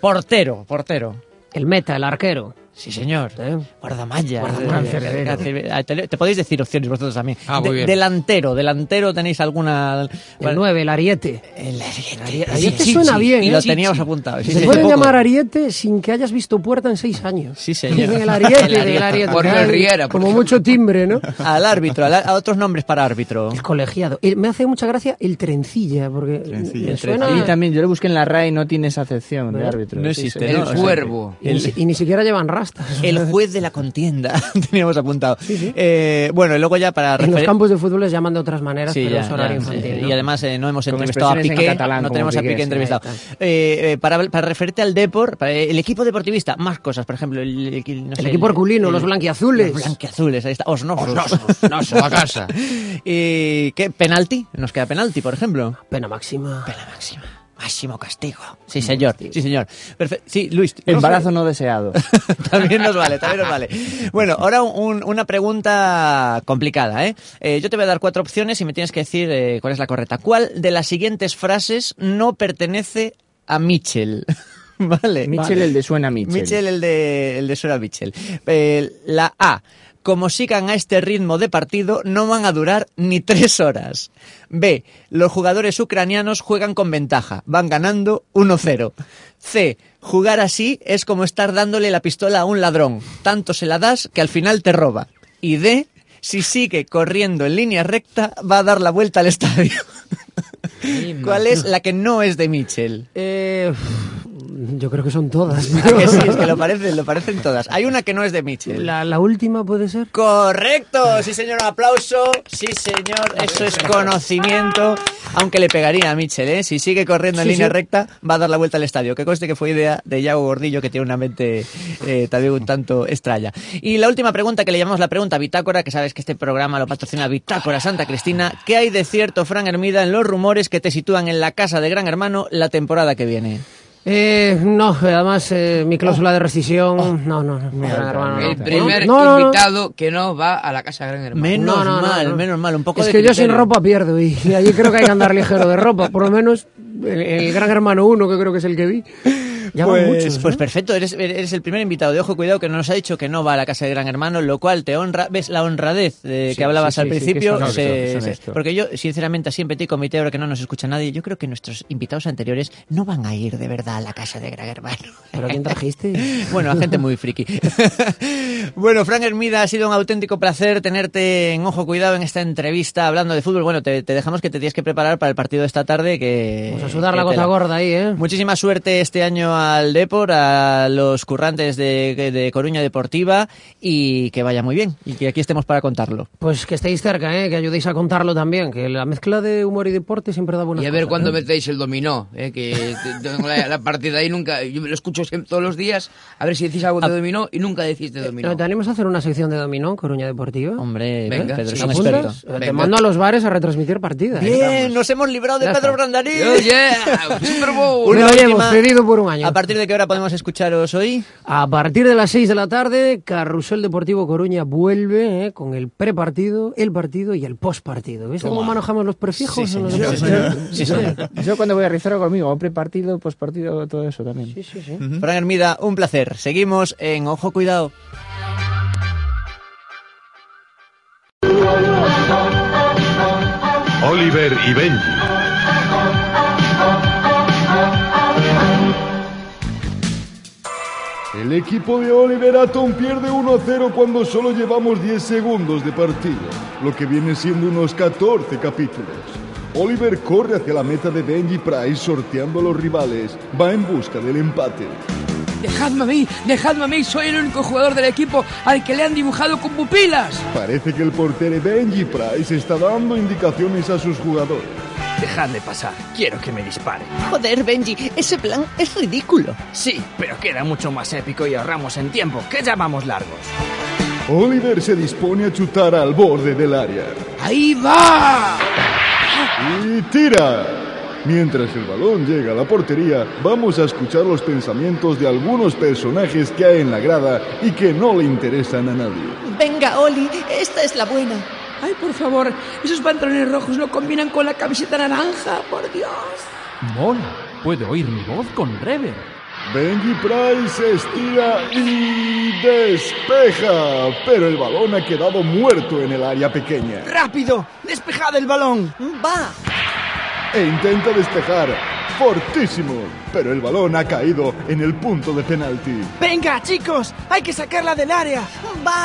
Portero, portero. El meta, el arquero. Sí, señor. Guardamalla. Guardamalla. Eh, Te, te podéis decir opciones vosotros también. Ah, muy De- bien. delantero, delantero, ¿tenéis alguna...? El 9, el ariete. El ariete. Ariete Sí, suena sí, bien, Y ¿eh? lo teníamos sí. apuntado. sí, Se sí. puede Poco. llamar ariete sin que hayas visto puerta en seis años. Sí, señor. El ariete, El el ariete. Por el Riera, por Como mucho timbre, ¿no? Al árbitro, al- a otros nombres para árbitro. El colegiado. El- me hace mucha gracia el trencilla, porque me suena... Y también yo le busqué en la RAI y no tiene esa acepción de árbitro. No existe, sí. ¿no? O sea, Y, ni, siquiera llevan El juez de la contienda, teníamos apuntado. Eh, bueno, y luego ya para En los campos de fútbol les llaman de otras maneras, Sí, pero ya, es horario ya, infantil. sí. ¿no? Y además eh, no hemos Con entrevistado a Piqué, en catalán, no tenemos a Piqué, entrevistado. Eh, eh, para, para referirte al Depor, para el equipo deportivista, más cosas, por ejemplo, el, el- no sé, El equipo herculino, los blanquiazules. Los blanquiazules, ahí está, Osnosos. Osnosos, a casa. ¿Y qué? ¿Penalti? Nos queda penalti, por ejemplo. Pena máxima. Pena máxima. Máximo castigo. Sí, señor. Sí, señor. Perfe- sí, Luis. Embarazo no deseado. también nos vale, también nos vale. Bueno, ahora un- una pregunta complicada, ¿eh? Eh, Yo te voy a dar cuatro opciones y me tienes que decir eh, cuál es la correcta. ¿Cuál de las siguientes frases no pertenece a Mitchell? vale. Mitchell, el de suena Mitchell. Mitchell, el de, el de Suena Mitchell. Eh, la A. Como sigan a este ritmo de partido, no van a durar ni tres horas. B. Los jugadores ucranianos juegan con ventaja. Van ganando 1-0. C. Jugar así es como estar dándole la pistola a un ladrón. Tanto se la das que al final te roba. Y D. Si sigue corriendo en línea recta, va a dar la vuelta al estadio. ¿Cuál es la que no es de Mitchell? Eh, yo creo que son todas. ¿A que sí, es que lo parecen, lo parecen todas. Hay una que no es de Mitchell. La, la última puede ser. Correcto, sí señor, un aplauso. Sí señor, eso es conocimiento. Aunque le pegaría a Mitchell, ¿eh? Si sigue corriendo en Sí, línea sí. recta, va a dar la vuelta al estadio. Que conste que fue idea de Yago Gordillo, que tiene una mente eh, también un tanto extraña. Y la última pregunta, que le llamamos la pregunta Bitácora, que sabes que este programa lo patrocina Bitácora Santa Cristina. ¿Qué hay de cierto, Fran Hermida, en los rumores que te sitúan en la casa de Gran Hermano la temporada que viene? Eh, no, además eh, mi cláusula de rescisión. No, no, no. Gran hermano, no. El primer No, no, no. invitado que no va a la casa de Gran Hermano. Menos No, no, no, mal, no. menos mal, un poco Es de que yo sin ropa pierdo y, y allí creo que hay que andar ligero de ropa. Por lo menos el, el Gran Hermano 1, que creo que es el que vi. Van pues, muchos, pues ¿no? perfecto, eres, eres el primer invitado de Ojo Cuidado que nos ha dicho que no va a la casa de Gran Hermano, lo cual te honra. ¿Ves la honradez Sí, que hablabas sí, al sí, principio? honesto, Se- porque yo, sinceramente, así en Petit Comité, ahora que no nos escucha nadie, yo creo que nuestros invitados anteriores no van a ir de verdad a la casa de Gran Hermano. ¿Pero quién trajiste? Bueno, a gente muy friki. bueno, Frank Hermida, ha sido un auténtico placer tenerte en Ojo Cuidado en esta entrevista hablando de fútbol. Bueno, te, te dejamos que te tienes que preparar para el partido de esta tarde. Que, Vamos a sudar la gota gorda ahí, ¿eh? Muchísima suerte este año al Depor, a los currantes de, de Coruña Deportiva y que vaya muy bien y que aquí estemos para contarlo. Pues que estéis cerca, ¿eh? que ayudéis a contarlo también, que la mezcla de humor y deporte siempre da buenas Y a ver cuándo ¿eh? metéis el dominó, eh, que te- tengo la, la partida ahí nunca, yo lo escucho siempre, todos los días, a ver si decís algo de dominó y nunca decís de dominó. ¿No ¿Te animas a hacer una sección de dominó, Coruña Deportiva? Hombre, Venga, Pedro es sí. un. Eh, Te Venga. mando a los bares a retransmitir partidas. Bien, nos hemos librado de Ya Pedro está. Brandalí. Oh, yeah, Super Bowl. Una última- hemos pedido por un año. ¿A partir de qué hora podemos escucharos hoy? A partir de las 6 de la tarde, Carrusel Deportivo Coruña vuelve eh, con el prepartido, el partido y el postpartido. ¿Viste cómo manejamos los prefijos? Sí? Sí, señor. Yo cuando voy a Rizar conmigo, prepartido, pospartido, todo eso también. Sí, sí, sí. Fran Hermida, un placer. Seguimos en Ojo Cuidado. Oliver y Benji. El equipo de Oliver Atom pierde 1-0 cuando solo llevamos 10 segundos de partido, lo que viene siendo unos 14 capítulos. Oliver corre hacia la meta de Benji Price sorteando a los rivales, va en busca del empate. Dejadme a mí, dejadme a mí, soy el único jugador del equipo al que le han dibujado con pupilas. Parece que el portero Benji Price está dando indicaciones a sus jugadores. Dejadle pasar, quiero que me dispare. Joder, Benji, ese plan es ridículo. Sí, pero queda mucho más épico y ahorramos en tiempo, que ya vamos largos. Oliver se dispone a chutar al borde del área. ¡Ahí va! Y tira. Mientras el balón llega a la portería, vamos a escuchar los pensamientos de algunos personajes que hay en la grada y que no le interesan a nadie. Venga, Oli, esta es la buena. Ay, por favor, esos pantalones rojos no combinan con la camiseta naranja, por Dios. Mola, puedo oír mi voz con reverb. Benji Price estira y despeja, pero el balón ha quedado muerto en el área pequeña. ¡Rápido! ¡Despejad el balón! ¡Va! E intenta despejar fortísimo, pero el balón ha caído en el punto de penalti. ¡Venga, chicos! ¡Hay que sacarla del área! ¡Va!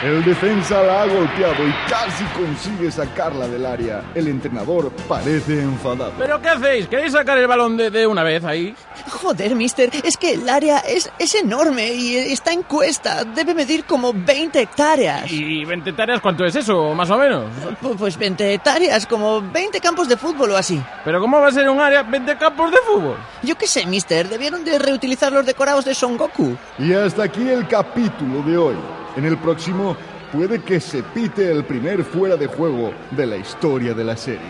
El defensa la ha golpeado y casi consigue sacarla del área. El entrenador parece enfadado. ¿Pero qué hacéis? ¿Queréis sacar el balón de, de una vez ahí? Joder, mister, es que el área es, es enorme y está en cuesta. Debe medir como 20 hectáreas. ¿Y 20 hectáreas cuánto es eso, más o menos? Pu- Pues 20 hectáreas, como 20 campos de fútbol o así. ¿Pero cómo va a ser un área 20 campos de fútbol? Yo qué sé, mister, debieron de reutilizar los decorados de Son Goku. Y hasta aquí el capítulo de hoy. En el próximo puede que se pite el primer fuera de juego de la historia de la serie.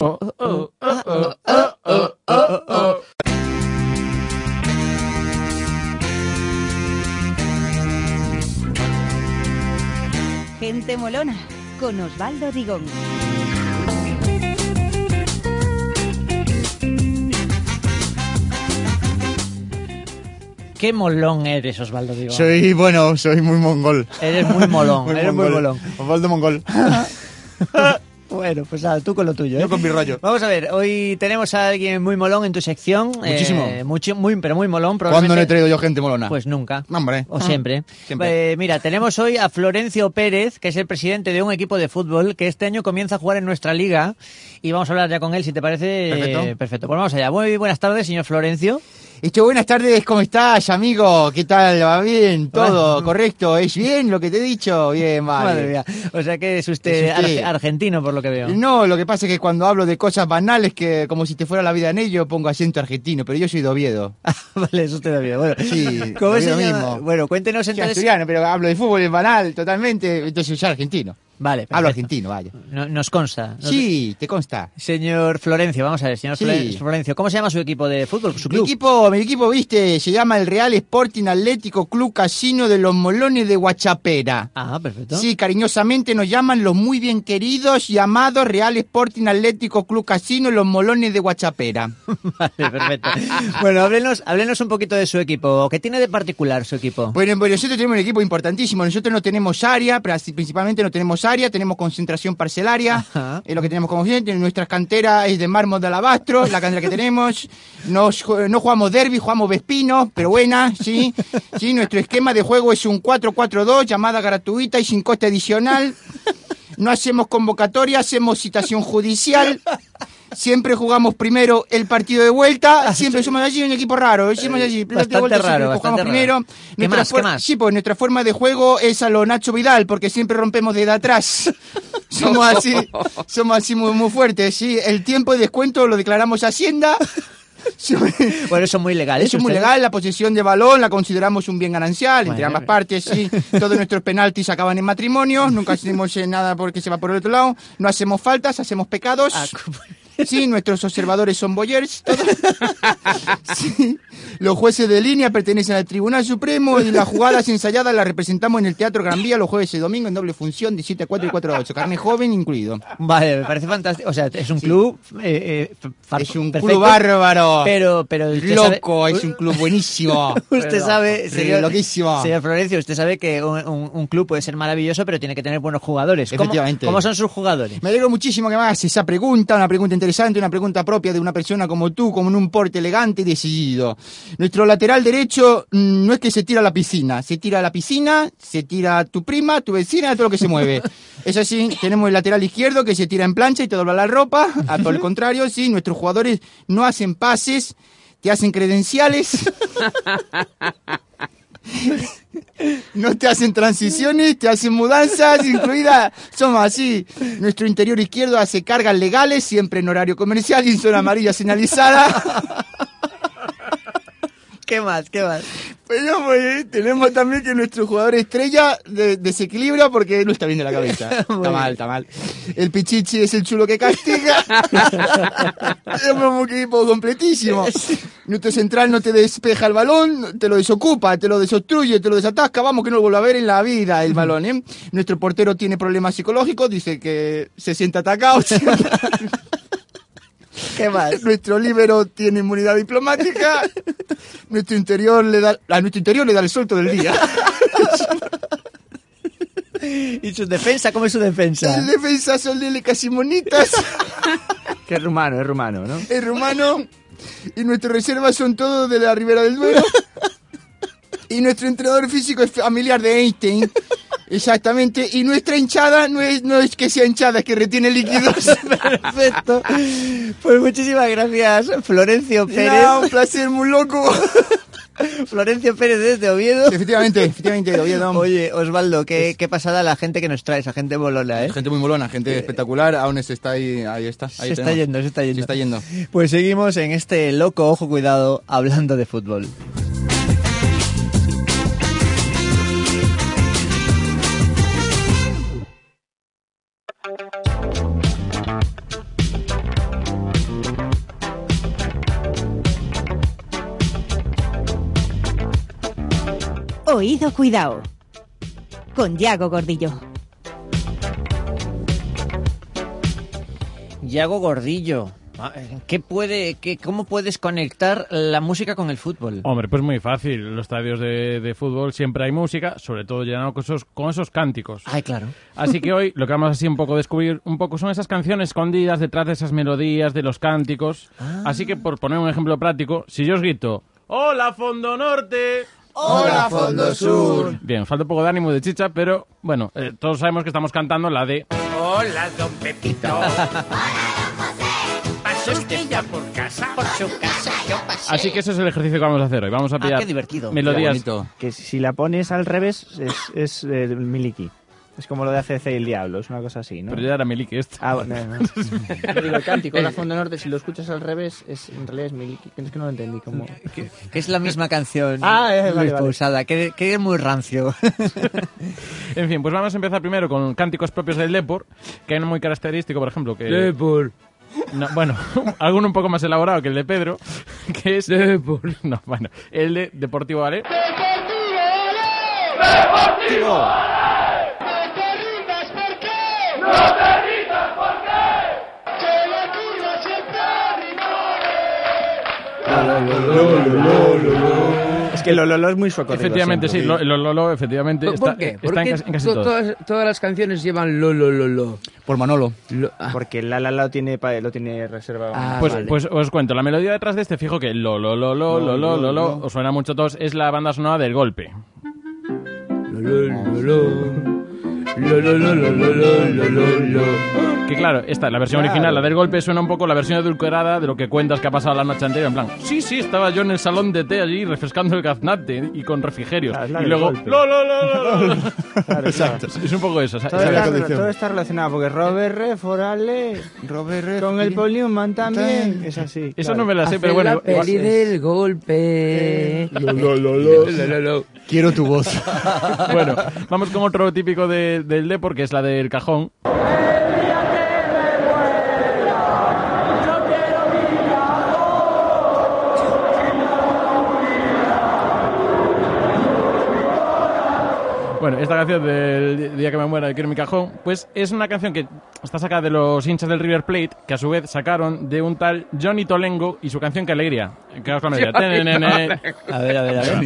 Oh, oh, oh, oh, oh, oh, oh, oh. Gente molona con Osvaldo Digón. Qué molón eres, Osvaldo, digo. Soy, bueno, soy muy mongol. Eres muy molón, eres muy molón. Osvaldo Mongol. Bueno, pues nada, tú con lo tuyo. ¿eh? Yo con mi rollo. Vamos a ver, hoy tenemos a alguien muy molón en tu sección. Muchísimo. eh, mucho, muy, pero muy molón. ¿Cuándo no he traído yo gente molona? Pues nunca. Hombre. O siempre. Siempre. Eh, mira, tenemos hoy a Florencio Pérez, que es el presidente de un equipo de fútbol que este año comienza a jugar en nuestra liga. Y vamos a hablar ya con él, si te parece. Perfecto. perfecto. Pues vamos allá. Muy buenas tardes, señor Florencio. Hecho, buenas tardes, ¿cómo estás, amigo? ¿Qué tal? ¿Va bien? ¿Todo correcto? ¿Es bien lo que te he dicho? Bien, vale. Madre mía. O sea que es usted, Es usted. arge- argentino, por lo que veo. No, lo que pasa es que cuando hablo de cosas banales, que como si te fuera la vida en ello, pongo acento argentino, pero yo soy de Oviedo. vale, eso te da bien. Bueno, Sí, ¿cómo Oviedo llama? mismo. Bueno, cuéntenos Soy entonces. asturiano, pero hablo de fútbol, es banal, totalmente, entonces soy argentino. Vale, Hablo perfecto. argentino, vaya. No- nos consta. Nos- Sí, te consta. Señor Florencio, vamos a ver, señor Sí. Floren- Florencio, ¿cómo se llama su equipo de fútbol? Su Mi club. equipo, mi equipo, viste, se llama el Real Sporting Atlético Club Casino de los Molones de Huachapera. Ah, perfecto. Sí, cariñosamente nos llaman los muy bien queridos y amados Real Sporting Atlético Club Casino Los Molones de Huachapera. Vale, perfecto. Bueno, háblenos, háblenos un poquito de su equipo. ¿Qué tiene de particular su equipo? Bueno, bueno, nosotros tenemos un equipo importantísimo. Nosotros no tenemos área, principalmente no tenemos área, tenemos concentración parcelaria. Es lo que tenemos como gente. Nuestra cantera es de mármol de alabastro, la cantera que tenemos. Nos no jugamos derby, jugamos vespino, pero buena, sí. Sí, nuestro esquema de juego es un 4-4-2, llamada gratuita y sin coste adicional. No hacemos convocatoria, hacemos citación judicial. Siempre jugamos primero el partido de vuelta. Siempre somos así un equipo raro. Somos así. el partido de Bastante vuelta raro, bastante primero. raro. ¿Qué Nuestra más, qué más? Sí, pues nuestra forma de juego es a lo Nacho Vidal, porque siempre rompemos desde atrás. somos así, somos así muy, muy fuertes, sí. El tiempo de descuento lo declaramos Hacienda. Bueno, eso es muy legal. Eso es muy legal, la posesión de balón la consideramos un bien ganancial entre Bueno. ambas partes, sí. Todos nuestros penaltis acaban en matrimonio, nunca hacemos eh, nada porque se va por el otro lado, no hacemos faltas, hacemos pecados. Ah, Sí, nuestros observadores son boyers. todos. Sí. Los jueces de línea pertenecen al Tribunal Supremo y las jugadas ensayadas las representamos en el Teatro Gran Vía los jueves y domingo en doble función de 7 a 4 y 4 a 8. Carne joven incluido. Vale, me parece fantástico. O sea, es un club. eh, eh, Es un perfecto, club bárbaro. Pero, pero usted sabe- Loco, es un club buenísimo. Usted Pero- sabe, sí, señor, loquísimo. señor Florencio, usted sabe que un, un- un club puede ser maravilloso, pero tiene que tener buenos jugadores. ¿Cómo- Efectivamente. ¿Cómo, son sus jugadores? Me alegro muchísimo que me hagas esa pregunta, una pregunta interesante, una pregunta propia de una persona como tú, con un porte elegante y decidido. Nuestro lateral derecho mm, no es que se tira a la piscina, se tira a la piscina, se tira a tu prima, tu vecina, a todo lo que se mueve. Es así, tenemos el lateral izquierdo que se tira en plancha y te dobla la ropa, a todo el contrario, sí, nuestros jugadores no hacen pases, te hacen credenciales. No te hacen transiciones, te hacen mudanzas, incluida, somos así. Nuestro interior izquierdo hace cargas legales, siempre en horario comercial y en zona amarilla señalizada. ¿Qué más? ¿Qué más? Pero pues, tenemos también que nuestro jugador estrella de- desequilibra porque no está bien de la cabeza. Está mal, está mal. El Pichichi es el chulo que castiga. Somos un equipo completísimo. Nuestro central no te despeja el balón, te lo desocupa, te lo desobstruye, te lo desatasca. Vamos que no lo vuelva a ver en la vida el balón, ¿eh? Nuestro portero tiene problemas psicológicos, dice que se siente atacado. ¿Qué más? Nuestro líbero tiene inmunidad diplomática. nuestro interior le da a nuestro interior le da el suelto del día. ¿Y su defensa? ¿Cómo es su defensa? El defensa son Lele Simonitas. Que es rumano, es rumano, ¿no? Es rumano. Y nuestras reservas son todos de la Ribera del Duero. Y nuestro entrenador físico es familiar de Einstein. Exactamente. Y nuestra hinchada no es, no es que sea hinchada, es que retiene líquidos. Perfecto. Pues muchísimas gracias, Florencio Pérez. No, un placer muy loco. Florencio Pérez desde Oviedo. Efectivamente, efectivamente, de Oviedo. Oye, Osvaldo, qué, qué pasada la gente que nos trae, esa gente bolona, ¿eh? Gente muy molona, gente espectacular. Aún está ahí, ahí está. Ahí Se está yendo, se está yendo. Se está yendo. Pues seguimos en este loco, ojo, cuidado, hablando de fútbol. Oído cuidado. Con Yago Gordillo. Yago Gordillo. Ah, ¿Qué puede, qué, ¿Cómo puedes conectar la música con el fútbol? Hombre, pues muy fácil. En los estadios de, de fútbol siempre hay música, sobre todo llenado con esos, con esos cánticos. Ay, claro. Así que hoy lo que vamos así un poco a descubrir un poco son esas canciones escondidas detrás de esas melodías de los cánticos. Así que por poner un ejemplo práctico, si yo os grito ¡Hola, Fondo Norte! Hola, Fondo Sur. Bien, falta un poco de ánimo de chicha, pero bueno, eh, todos sabemos que estamos cantando la de Hola, don Pepito. ¿Pasa usted ya por casa? Por su casa yo pasé. Así que ese es el ejercicio que vamos a hacer hoy. Vamos a pillar qué divertido. melodías. Que si la pones al revés es, es eh, Miliki. Es como lo de ACC y el Diablo, es una cosa así, ¿no? Pero ya era Miliki esto. Ah, bueno, no, no. Digo, el cántico, la Fondo Norte, si lo escuchas al revés, es, en realidad es Miliki. Es que no lo entendí. Como... Que es la misma canción. Ah, eh, vale, vale. Que, que es muy rancio. En fin, pues vamos a empezar primero con cánticos propios del Depor, que hay uno muy característico, por ejemplo, que... Depor. No, bueno, alguno un poco más elaborado que el de Pedro, que es... Depor. No, bueno, el de Deportivo Vale. ¡Deportivo! Es que lo lolo es muy sueco. Efectivamente, sí, lo lolo, efectivamente. ¿Por, está, qué? ¿Por qué en, casi, to, todas, todas las canciones llevan lo lo lo? Por Manolo. Ah. Porque la la la tiene, lo tiene reservado. Ah, pues, pues os cuento, la melodía detrás de este fijo que lo lo lo lo lo lo lo, lo os suena mucho a todos, es la banda sonora del golpe. Lo, lo, lo, lo. Que claro, esta, la versión original, la del golpe, suena un poco la versión edulcorada de lo que cuentas que ha pasado la noche anterior. En plan, sí, sí, estaba yo en el salón de té allí refrescando el gaznate y con refrigerios. Y luego, claro, Exacto. Es un poco eso. Todo, está, relacionado porque Robert Re, Robert Re, con el Poliuman también. Es así. Eso no me la sé, pero bueno. La peli del golpe. Quiero tu voz. bueno, vamos con otro típico de, del Depor, que es la del cajón. Bueno, esta canción del día que me muera, quiero mi cajón, pues es una canción que está sacada de los hinchas del River Plate, que a su vez sacaron de un tal Johnny Tolengo y su canción Qué alegría. Johnny Tenenene. Tolengo. A ver, a ver, a ver.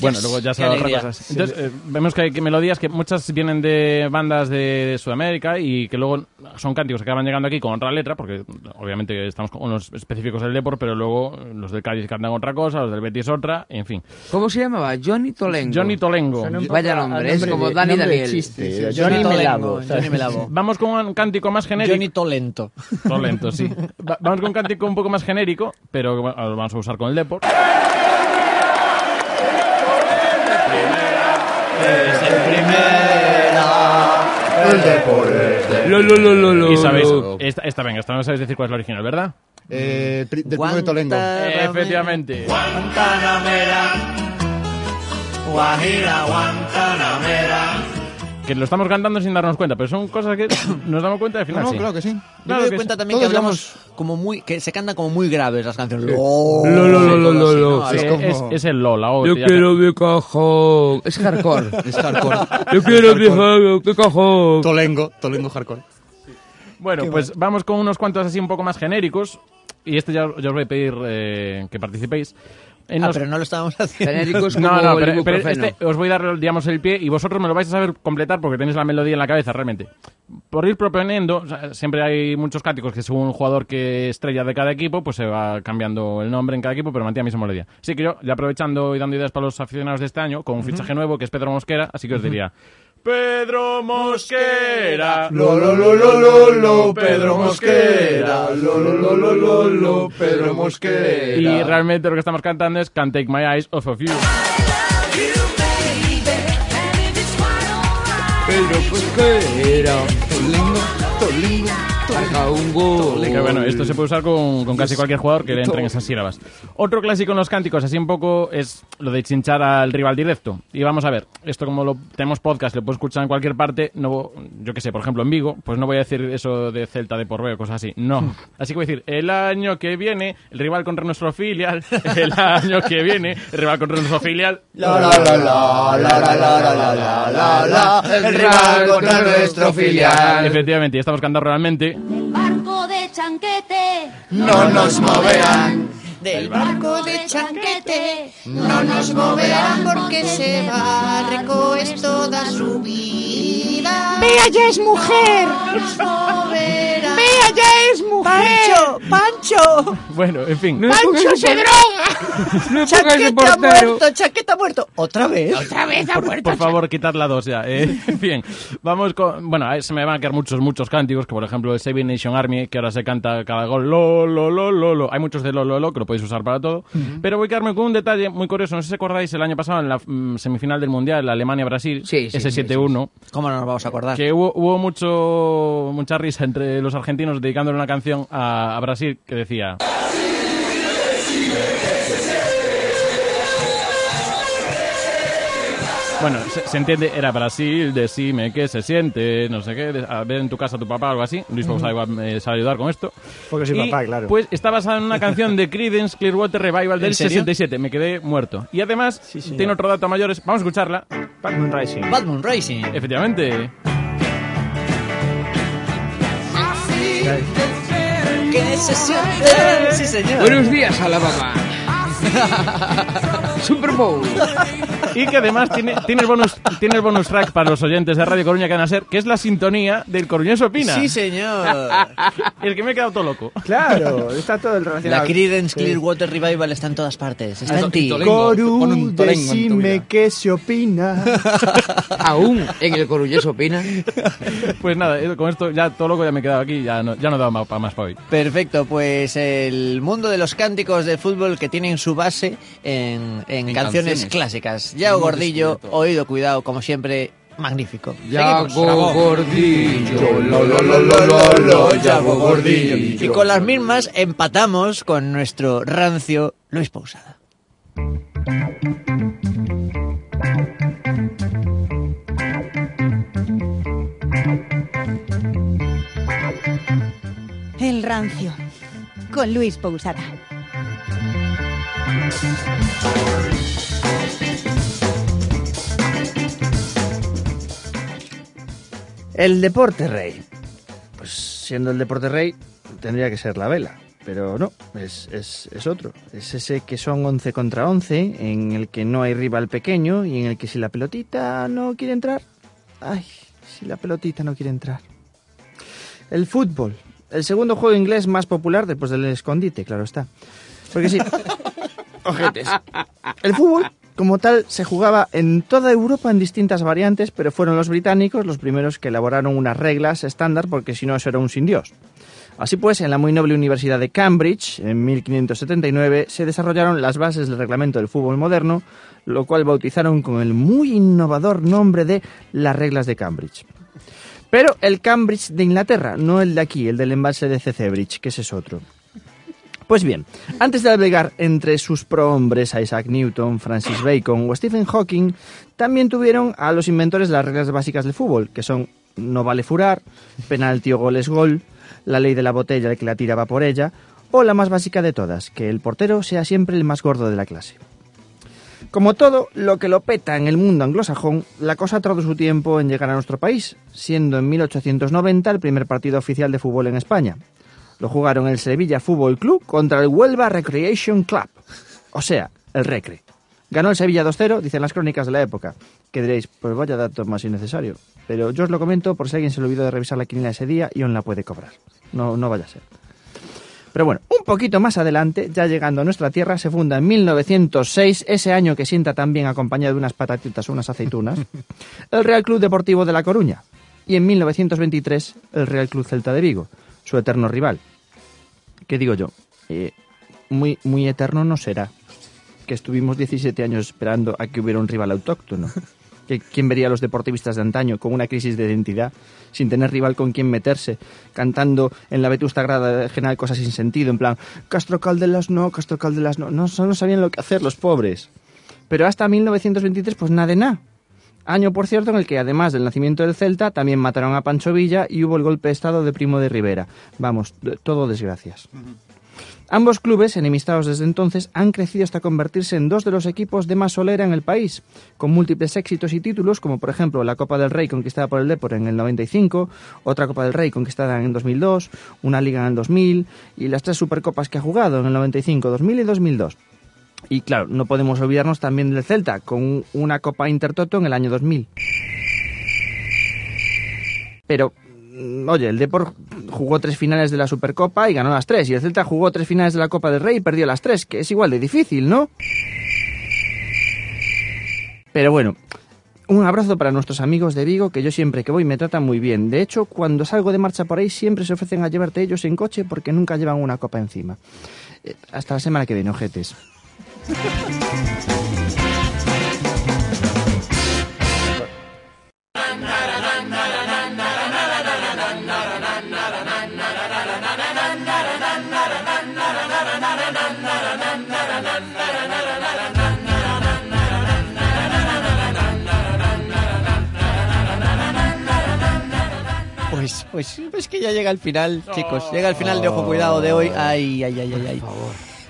Bueno, luego ya se cosas. Entonces, eh, vemos que hay que melodías que muchas vienen de bandas de Sudamérica y que luego son cánticos que acaban llegando aquí con otra letra, porque obviamente estamos con los específicos del Depor, pero luego los del Cádiz cantan otra cosa, los del Betis otra, en fin. ¿Cómo se llamaba? Johnny Tolengo. Johnny Tolengo. Vaya nombre, es como de- Dani Daniel. chiste. Sí, Johnny Johnny Melavo. Tolengo, Johnny Melavo. Vamos con un cántico más genérico. Johnny Tolento. Tolento, sí. Va- vamos con un cántico un poco más genérico, pero lo vamos a usar con el Depor. Lo, lo, lo, lo, lo, Y sabéis, lo. esta, esta venga, esta no sabéis decir cuál es la original, ¿verdad? Eh, pri- del primo de Tolengo. Efectivamente. Guantanamera. Guajira, Guantanamera. Que lo estamos cantando sin darnos cuenta, pero son cosas que nos damos cuenta de No, final. no, sí. claro que sí. Yo Claro me doy cuenta sí. también que hablamos como muy, que se cantan como muy graves las canciones. Lo, Lo, lo, lo, lo, lo, lo. Es como- es, es el Lola. o Yo quiero mi cajón. Es hardcore. Es hardcore. Yo quiero mi cajón. mi cajón. Tolengo, Tolengo hardcore. Bueno, pues vamos con unos cuantos así un poco más genéricos. Y este ya, ya os voy a pedir eh, que participéis. En Ah, los- pero no lo estábamos haciendo. No, no, pero, pero este os voy a dar, digamos, el pie y vosotros me lo vais a saber completar porque tenéis la melodía en la cabeza, realmente. Por ir proponiendo, o sea, siempre hay muchos cánticos que según un jugador que estrella de cada equipo, pues se va cambiando el nombre en cada equipo, pero mantiene la misma melodía. Así que yo, ya aprovechando y dando ideas para los aficionados de este año, con un fichaje nuevo que es Pedro Mosquera, así que os diría... Pedro Mosquera. Lo, lo, lo, lo, lo, lo, Pedro Mosquera. Lo, lo, lo, lo, lo, lo, Pedro Mosquera. Y realmente lo que estamos cantando es Can't Take My Eyes Off of You. Pedro Mosquera. Un gol. Que bueno, esto se puede usar con, casi cualquier jugador que le entren esas sílabas. Otro clásico en los cánticos, así un poco, es lo de chinchar al rival directo. Y vamos a ver, esto como lo tenemos podcast, lo puedo escuchar en cualquier parte, no, yo que sé, por ejemplo en Vigo, pues no voy a decir eso de Celta de Porveo, cosas así, no. Así que voy a decir, el año que viene, el rival contra nuestro filial, el año que viene, el rival contra nuestro filial. La la la la, la la la la la el rival contra nuestro filial. Efectivamente, ya estamos cantando realmente. Barco chanquete. No nos moverán. Del barco de chanquete. No nos moverán porque se va recoes toda su vida. ¡Bea ya es mujer! Nos moverán. ¡Bea ya es mujer! ¡Pancho! ¡Pancho! Bueno, en fin. ¡Pancho se droga! No de ¡Chaqueta portero. muerto! ¡Chaqueta muerto! ¿Otra vez? Otra vez ha Por, muerto. por favor, quitad la dos ya. Eh, bien, vamos con... Bueno, se me van a quedar muchos, muchos cánticos, que por ejemplo el Seven Nation Army, que ahora se canta cada gol, lo, lo, lo, lo, lo. Hay muchos de lo, lo, lo, que lo podéis usar para todo. Pero voy a quedarme con un detalle muy curioso. No sé si acordáis el año pasado en la mm, semifinal del Mundial, Alemania-Brasil, Sí, sí, ese sí, 7-1, ¿Cómo no nos vamos a acordar? que hubo, hubo mucho, mucha risa entre los argentinos dedicándole una canción a, a Brasil que decía... Bueno, se, se entiende, era Brasil, decime qué se siente, no sé qué, a ver en tu casa a tu papá o algo así. Luis Pausa igual me sabe ayudar con esto. Porque soy Y, papá, claro. Pues está basada en una canción de Creedence Clearwater Revival del ¿En serio? 67. Me quedé muerto. Y además, señor. tiene otro dato a mayores. Vamos a escucharla. Batman Rising. Bad Moon Racing. Efectivamente. ¿Qué se siente? Sí, señor. Buenos días, Alabama. Super Bowl. Y que además tiene, tiene, el bonus, tiene el bonus track para los oyentes de Radio Coruña que van a ser, que es la sintonía del Coruñés Opina. Sí, señor. El que me he quedado todo loco. Claro, está todo el relacionado. La Creedence Sí. Clearwater Revival está en todas partes. Está en ti. Coru, decime qué se opina. Aún en el Coruñés opina. Pues nada, eh, con esto ya todo loco ya me he quedado aquí, ya no, ya no da más, para más para hoy. Perfecto, pues el mundo de los cánticos de fútbol que tienen su base en, en En canciones canciones. clásicas. Yago Hemos Gordillo, descubierto. oído, cuidado, como siempre, magnífico. Yago. Gordillo. Lo, lo, lo, lo, lo, lo, Yago Gordillo. Y con las mismas empatamos con nuestro rancio Luis Pousada. El rancio. Con Luis Pousada. El deporte rey. Pues siendo el deporte rey, tendría que ser la vela. Pero no, es, es, es otro. Es ese que son 11 contra 11, en el que no hay rival pequeño y en el que si la pelotita no quiere entrar. Ay, si la pelotita no quiere entrar. El fútbol. El segundo juego inglés más popular después del escondite, claro está. Porque sí. Ojetes. El fútbol, como tal, se jugaba en toda Europa en distintas variantes, pero fueron los británicos los primeros que elaboraron unas reglas estándar, porque si no, eso era un sin Dios. Así pues, en la muy noble Universidad de Cambridge, en 1579, se desarrollaron las bases del reglamento del fútbol moderno, lo cual bautizaron con el muy innovador nombre de las reglas de Cambridge. Pero el Cambridge de Inglaterra, no el de aquí, el del embalse de Cecebridge, que ese es otro. Pues bien, antes de albergar entre sus prohombres a Isaac Newton, Francis Bacon o Stephen Hawking, también tuvieron a los inventores de las reglas básicas del fútbol, que son no vale furar, penalti o gol es gol, la ley de la botella el que la tiraba por ella, o la más básica de todas, que el portero sea siempre el más gordo de la clase. Como todo lo que lo peta en el mundo anglosajón, la cosa tardó su tiempo en llegar a nuestro país, siendo en 1890 el primer partido oficial de fútbol en España. Lo jugaron el Sevilla Fútbol Club contra el Huelva Recreation Club, o sea, el Recre. Ganó el Sevilla 2-0, dicen las crónicas de la época. Que diréis, pues vaya dato más innecesario. Pero yo os lo comento por si alguien se le olvidó de revisar la quiniela ese día y aún la puede cobrar. No, no vaya a ser. Pero bueno, un poquito más adelante, ya llegando a nuestra tierra, se funda en 1906, ese año que sienta también acompañado de unas patatitas o unas aceitunas, el Real Club Deportivo de La Coruña. Y en 1923, el Real Club Celta de Vigo, su eterno rival. ¿Qué digo yo? Eh, muy, muy eterno no será. Que estuvimos 17 años esperando a que hubiera un rival autóctono. Que, ¿Quién vería a los deportivistas de antaño con una crisis de identidad, sin tener rival con quien meterse, cantando en la vetusta grada general cosas sin sentido, en plan, Castro Caldelas no, Castro Caldelas no, no, no sabían lo que hacer los pobres. Pero hasta 1923, pues nada de nada. Año, por cierto, en el que además del nacimiento del Celta, también mataron a Pancho Villa y hubo el golpe de Estado de Primo de Rivera. Vamos, todo desgracias. Ambos clubes, enemistados desde entonces, han crecido hasta convertirse en dos de los equipos de más solera en el país, con múltiples éxitos y títulos, como por ejemplo la Copa del Rey conquistada por el Depor en el 95, otra Copa del Rey conquistada en el 2002, una Liga en el 2000 y las tres Supercopas que ha jugado en el 95, 2000 y 2002. Y claro, no podemos olvidarnos también del Celta, con una Copa Intertoto en el año 2000. Pero, mm, oye, el Depor jugó tres finales de la Supercopa y ganó las tres, y el Celta jugó tres finales de la Copa del Rey y perdió las tres, que es igual de difícil, ¿no? Pero bueno, un abrazo para nuestros amigos de Vigo, que yo siempre que voy me tratan muy bien. De hecho, cuando salgo de marcha por ahí, siempre se ofrecen a llevarte ellos en coche porque nunca llevan una copa encima. Eh, hasta la semana que viene, ojetes. Pues, pues, pues que ya llega el final, chicos. Llega el final de Ojo Cuidado de hoy. Ay, ay, ay, ay, ay.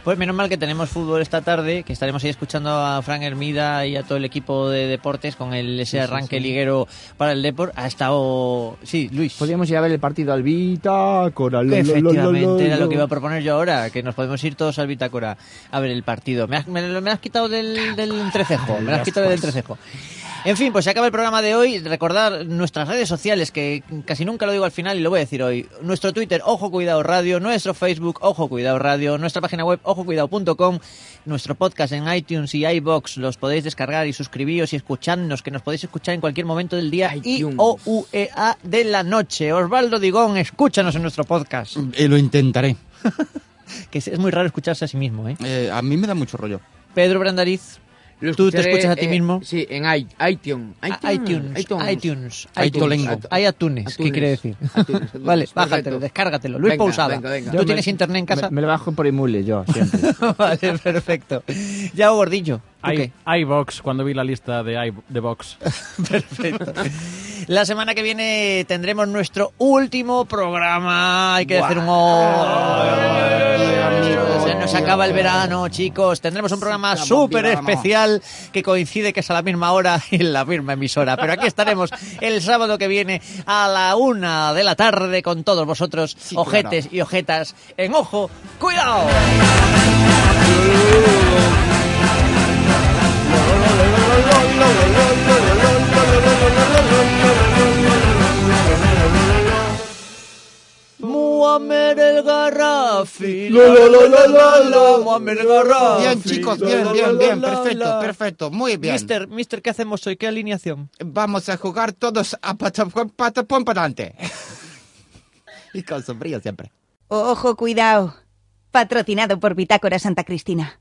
Pues menos mal que tenemos fútbol esta tarde, que estaremos ahí escuchando a Frank Hermida y a todo el equipo de deportes con el, ese sí, arranque sí. liguero para el Depor. Ha estado... Sí, Luis. Podríamos ir a ver el partido al Bitácora. Efectivamente, era lo. que iba a proponer yo ahora, que nos podemos ir todos al Bitácora a ver el partido. Me has, me, lo- me has quitado del, del entrecejo, me lo has quitado del entrecejo. En fin, pues se acaba el programa de hoy. Recordar nuestras redes sociales, que casi nunca lo digo al final y lo voy a decir hoy. Nuestro Twitter, Ojo Cuidado Radio, nuestro Facebook, Ojo Cuidado Radio, nuestra página web, ojocuidado.com, nuestro podcast en iTunes y iBox, los podéis descargar y suscribiros y escucharnos, que nos podéis escuchar en cualquier momento del día y o u e a de la noche. Osvaldo Digón, escúchanos en nuestro podcast. Eh, lo intentaré. que es, es muy raro escucharse a sí mismo, ¿eh? Eh, a mí me da mucho rollo. Pedro Brandariz, Lo ¿tú te escuchas a ti eh, mismo? Sí, en i- iTunes. ITunes, iTunes, iTunes. Hay atunes, ¿qué quiere decir? Atunes, vale, bájatelo, perfecto. descárgatelo. Luis Venga, Pausada. venga, venga. ¿Tú Yo tienes internet en casa? Me, me lo bajo por emule yo, siempre. vale, perfecto. Ya, Gordillo. ¿Tú I, iVox, cuando vi la lista de, I, de Vox. Perfecto. La semana que viene tendremos nuestro último programa. Hay que hacer un... Se nos acaba el verano, chicos. Tendremos un programa súper especial que coincide que es a la misma hora y en la misma emisora. Pero aquí estaremos el sábado que viene a la una de la tarde con todos vosotros, ojetes y ojetas, en ojo. ¡Cuidado! Muammer el Garrafi. Muammer el. Bien, chicos, bien, bien, bien, perfecto, perfecto, muy bien. Mister, mister, ¿qué hacemos hoy? ¿Qué alineación? Vamos a jugar todos a patapón, patapón para adelante. y con sombrío siempre. Ojo, cuidado. Patrocinado por Bitácora Santa Cristina.